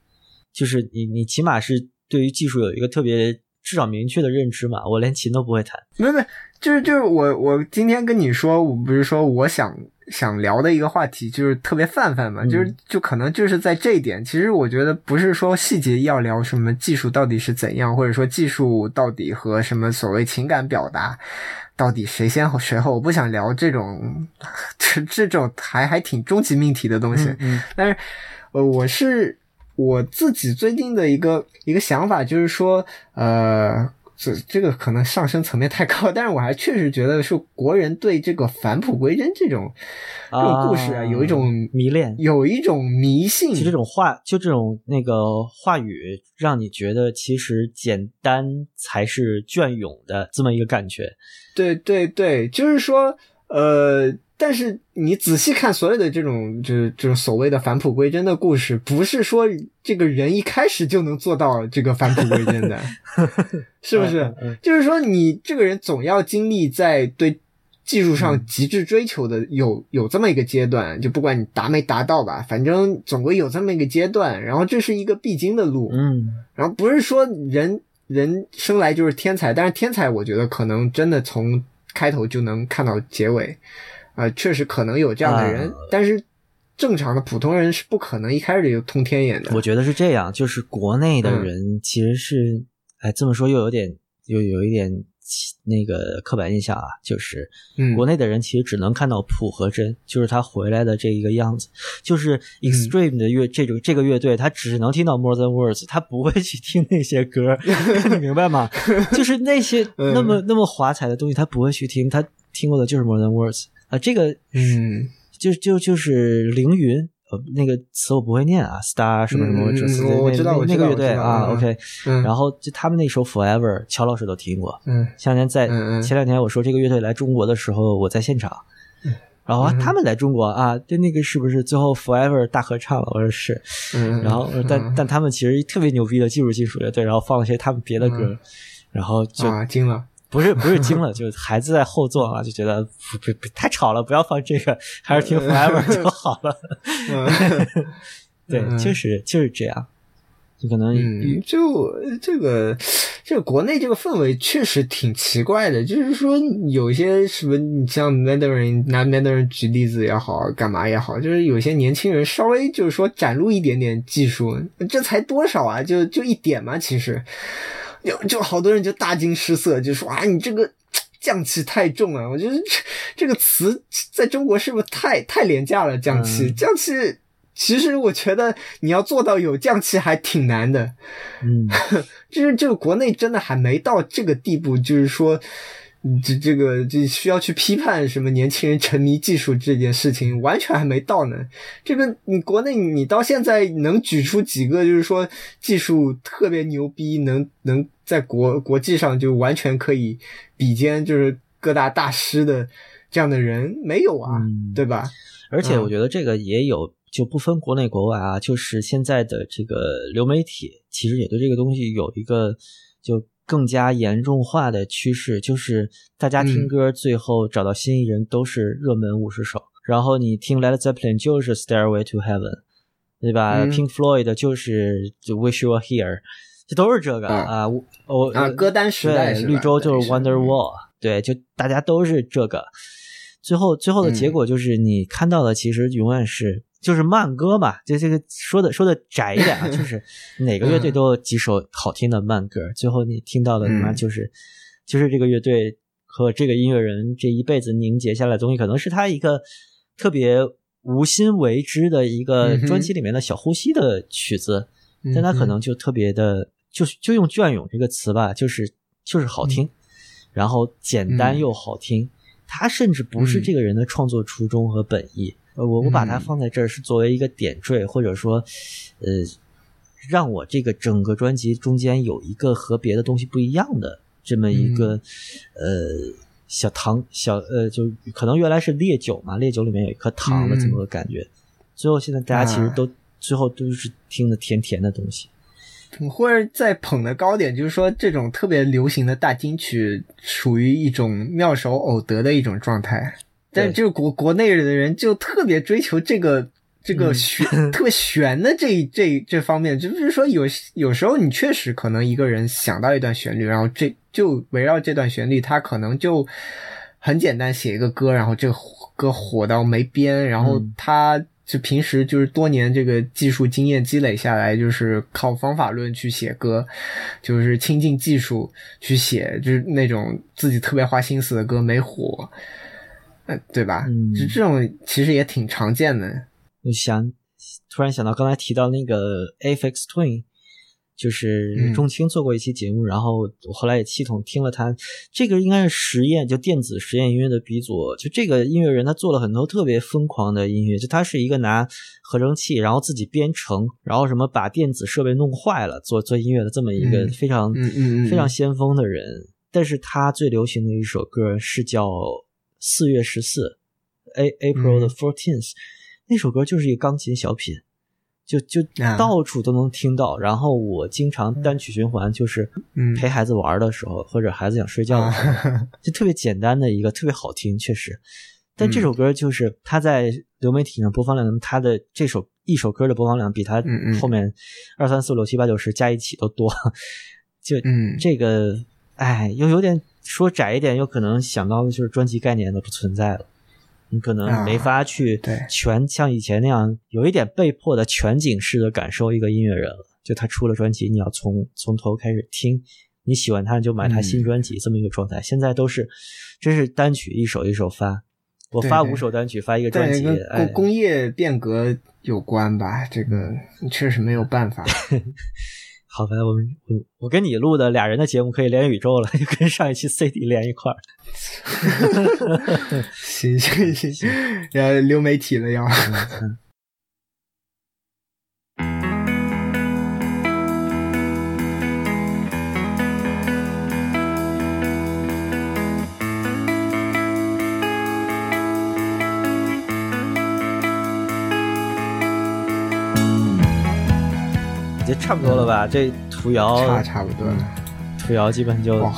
就是你你起码是对于技术有一个特别至少明确的认知嘛？我连琴都不会弹，没没，就是就是我我今天跟你说，我不是说我想想聊的一个话题，就是特别泛泛嘛，嗯就是就可能就是在这一点，其实我觉得不是说细节要聊什么技术到底是怎样，或者说技术到底和什么所谓情感表达。到底谁先后谁后？我不想聊这种，这这种还还挺终极命题的东西。嗯但是，呃，我是我自己最近的一个一个想法，就是说，呃，这这个可能上升层面太高，但是我还确实觉得是国人对这个返璞归真这种这种故事啊，有一种迷恋。有一种迷信。就这种话，就这种那个话语，让你觉得其实简单才是隽永的这么一个感觉。对对对，就是说，呃，但是你仔细看所有的这种就是这种所谓的返璞归真的故事，不是说这个人一开始就能做到这个返璞归真的，是不是？就是说，你这个人总要经历在对技术上极致追求的有有这么一个阶段，就不管你达没达到吧，反正总归有这么一个阶段，然后这是一个必经的路，嗯。然后不是说人人生来就是天才，但是天才我觉得可能真的从开头就能看到结尾，啊、确实可能有这样的人，啊但是正常的普通人是不可能一开始就通天眼的。我觉得是这样，就是国内的人其实是，哎，这么说又有点又有一点那个刻板印象啊，就是嗯国内的人其实只能看到普和真，就是他回来的这一个样子，就是 Extreme 的乐、这种这个乐队，他只能听到 More Than Words，他不会去听那些歌，你明白吗？就是那些 嗯那么那么华彩的东西，他不会去听，他听过的就是 More Than Words 啊，这个嗯。就就就是凌云，呃，那个词我不会念啊，Star 什么什么我我知道那我知道那个乐队啊，OK，嗯。然后就他们那首 Forever，乔老师都听过。嗯。前两天在前两天我说这个乐队来中国的时候，我在现场，然后啊他们来中国啊，对那个是不是最后 Forever 大合唱了？我说是，嗯，然后但但他们其实特别牛逼的技术金属乐队，然后放了些他们别的歌嗯，然后就啊惊了，不是不是惊了，就是孩子在后座啊，就觉得不不不太吵了，不要放这个，还是听 Forever 就好了。嗯。对，就是就是这样，就可能嗯，就这个这个国内这个氛围确实挺奇怪的，就是说有些什么，你像 Mandarin 拿 Mandarin 举例子也好，干嘛也好，就是有些年轻人稍微就是说展露一点点技术，这才多少啊？就就一点嘛，其实有就好多人就大惊失色，就说啊，你这个。降气太重了，我觉得这这个词在中国是不是太太廉价了？降气，嗯匠气，其实我觉得你要做到有降气还挺难的。嗯 就是这个国内真的还没到这个地步，就是说，嗯这这个这需要去批判什么年轻人沉迷技术这件事情，完全还没到呢。这个你国内你到现在能举出几个就是说技术特别牛逼，能能在国国际上就完全可以比肩就是各大大师的这样的人没有啊，嗯。对吧？而且嗯。我觉得这个也有，就不分国内国外啊，就是现在的这个流媒体，其实也对这个东西有一个就更加严重化的趋势，就是大家听嗯。歌最后找到心仪人都是热门五十首，然后你听 Led Zeppelin 就是 Stairway to Heaven，对吧、嗯。P i n k Floyd 就是就 Wish You Were Here，这都是这个啊啊，我我啊，歌单时代对，是吧绿洲就是 Wonderwall，对，就大家都是这个。最后，最后的结果就是你看到的其实永远是就是慢歌嘛，就这个说的说的窄一点啊，就 是哪个乐队都有几首好听的慢歌，最后你听到的他妈嗯就是就是这个乐队和这个音乐人这一辈子凝结下来的东西，可能是他一个特别无心为之的一个专辑里面的小呼吸的曲子，但他可能就特别的，就是就用隽永这个词吧，就是就是好听，然后简单嗯又好听。它甚至不是嗯这个人的创作初衷和本意。呃，我我把它嗯放在这儿是作为一个点缀，或者说，呃，让我这个整个专辑中间有一个和别的东西不一样的这么一个、呃小糖小呃，就可能原来是烈酒嘛，烈酒里面有一颗糖的这么个感觉。最后现在大家其实啊都、最后都是听的甜甜的东西。或者再捧的高点，就是说这种特别流行的大金曲，属于一种妙手偶得的一种状态。但就国国内的人就特别追求这个这个玄、特别玄的这这这方面，就是说有有时候你确实可能一个人想到一段旋律，然后这就围绕这段旋律，他可能就很简单写一个歌，然后这个歌火到没边，然后嗯他。就平时就是多年这个技术经验积累下来，就是靠方法论去写歌，就是亲近技术去写，就是那种自己特别花心思的歌没火，嗯，对吧？嗯就这种其实也挺常见的。我想突然想到刚才提到那个 Aphex Twin，就是嗯钟青做过一期节目，然后我后来也系统听了他这个应该是实验，就电子实验音乐的鼻祖。就这个音乐人，他做了很多特别疯狂的音乐，就他是一个拿合成器，然后自己编程，然后什么把电子设备弄坏了做做音乐的这么一个嗯非常、非常先锋的人。但是他最流行的一首歌是叫《四月十四》，A April 嗯 the Fourteenth，、那首歌就是一个钢琴小品。就就啊。到处都能听到，然后我经常单曲循环，就是嗯。陪孩子玩的时候，或者孩子想睡觉的时候，啊。就特别简单的一个，特别好听，确实。但嗯。这首歌就是它在流媒体上播放量，它的这首一首歌的播放量比它后面二三四五六七八九十加一起都多。就嗯。这个，哎，又有点说窄一点，又可能想到的就是专辑概念都不存在了。你可能没法去全像以前那样有一点被迫的全景式的感受一个音乐人了。就他出了专辑，你要从从头开始听，你喜欢他就买他新专辑、这么一个状态。现在都是真是单曲一首一首发，我发五首单曲发一个专辑，工业变革有关吧，这个确实没有办法。好吧，我们我我跟你录的俩人的节目可以连宇宙了，就跟上一期 CD 连一块儿。行 行行，要 流媒体了要。也差不多了吧？这图瑶差差不多了。图谣基本就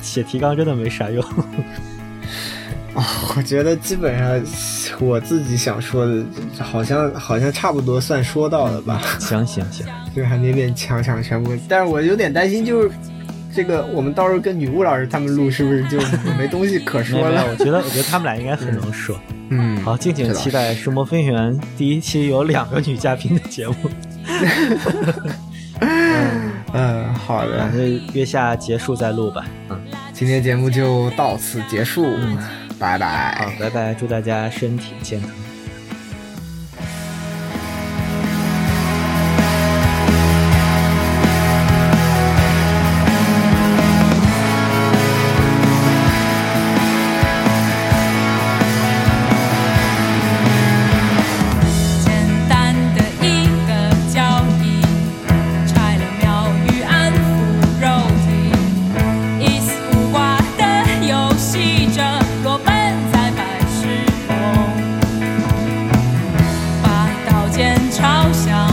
写提纲真的没啥用。啊、我觉得基本上我自己想说的，好像好像差不多算说到了吧，行行行，就还勉勉强强全部。但是我有点担心，就是这个我们到时候跟女巫老师他们录，是不是就 没东西可说了？我觉得我觉得他们俩应该很能说。嗯，好，敬请期待《声波飞行员》第一期有两个女嘉宾的节目。嗯，好的反，正月下结束再录吧。嗯，今天节目就到此结束，拜拜。好，拜拜，祝大家身体健康。间嘲笑。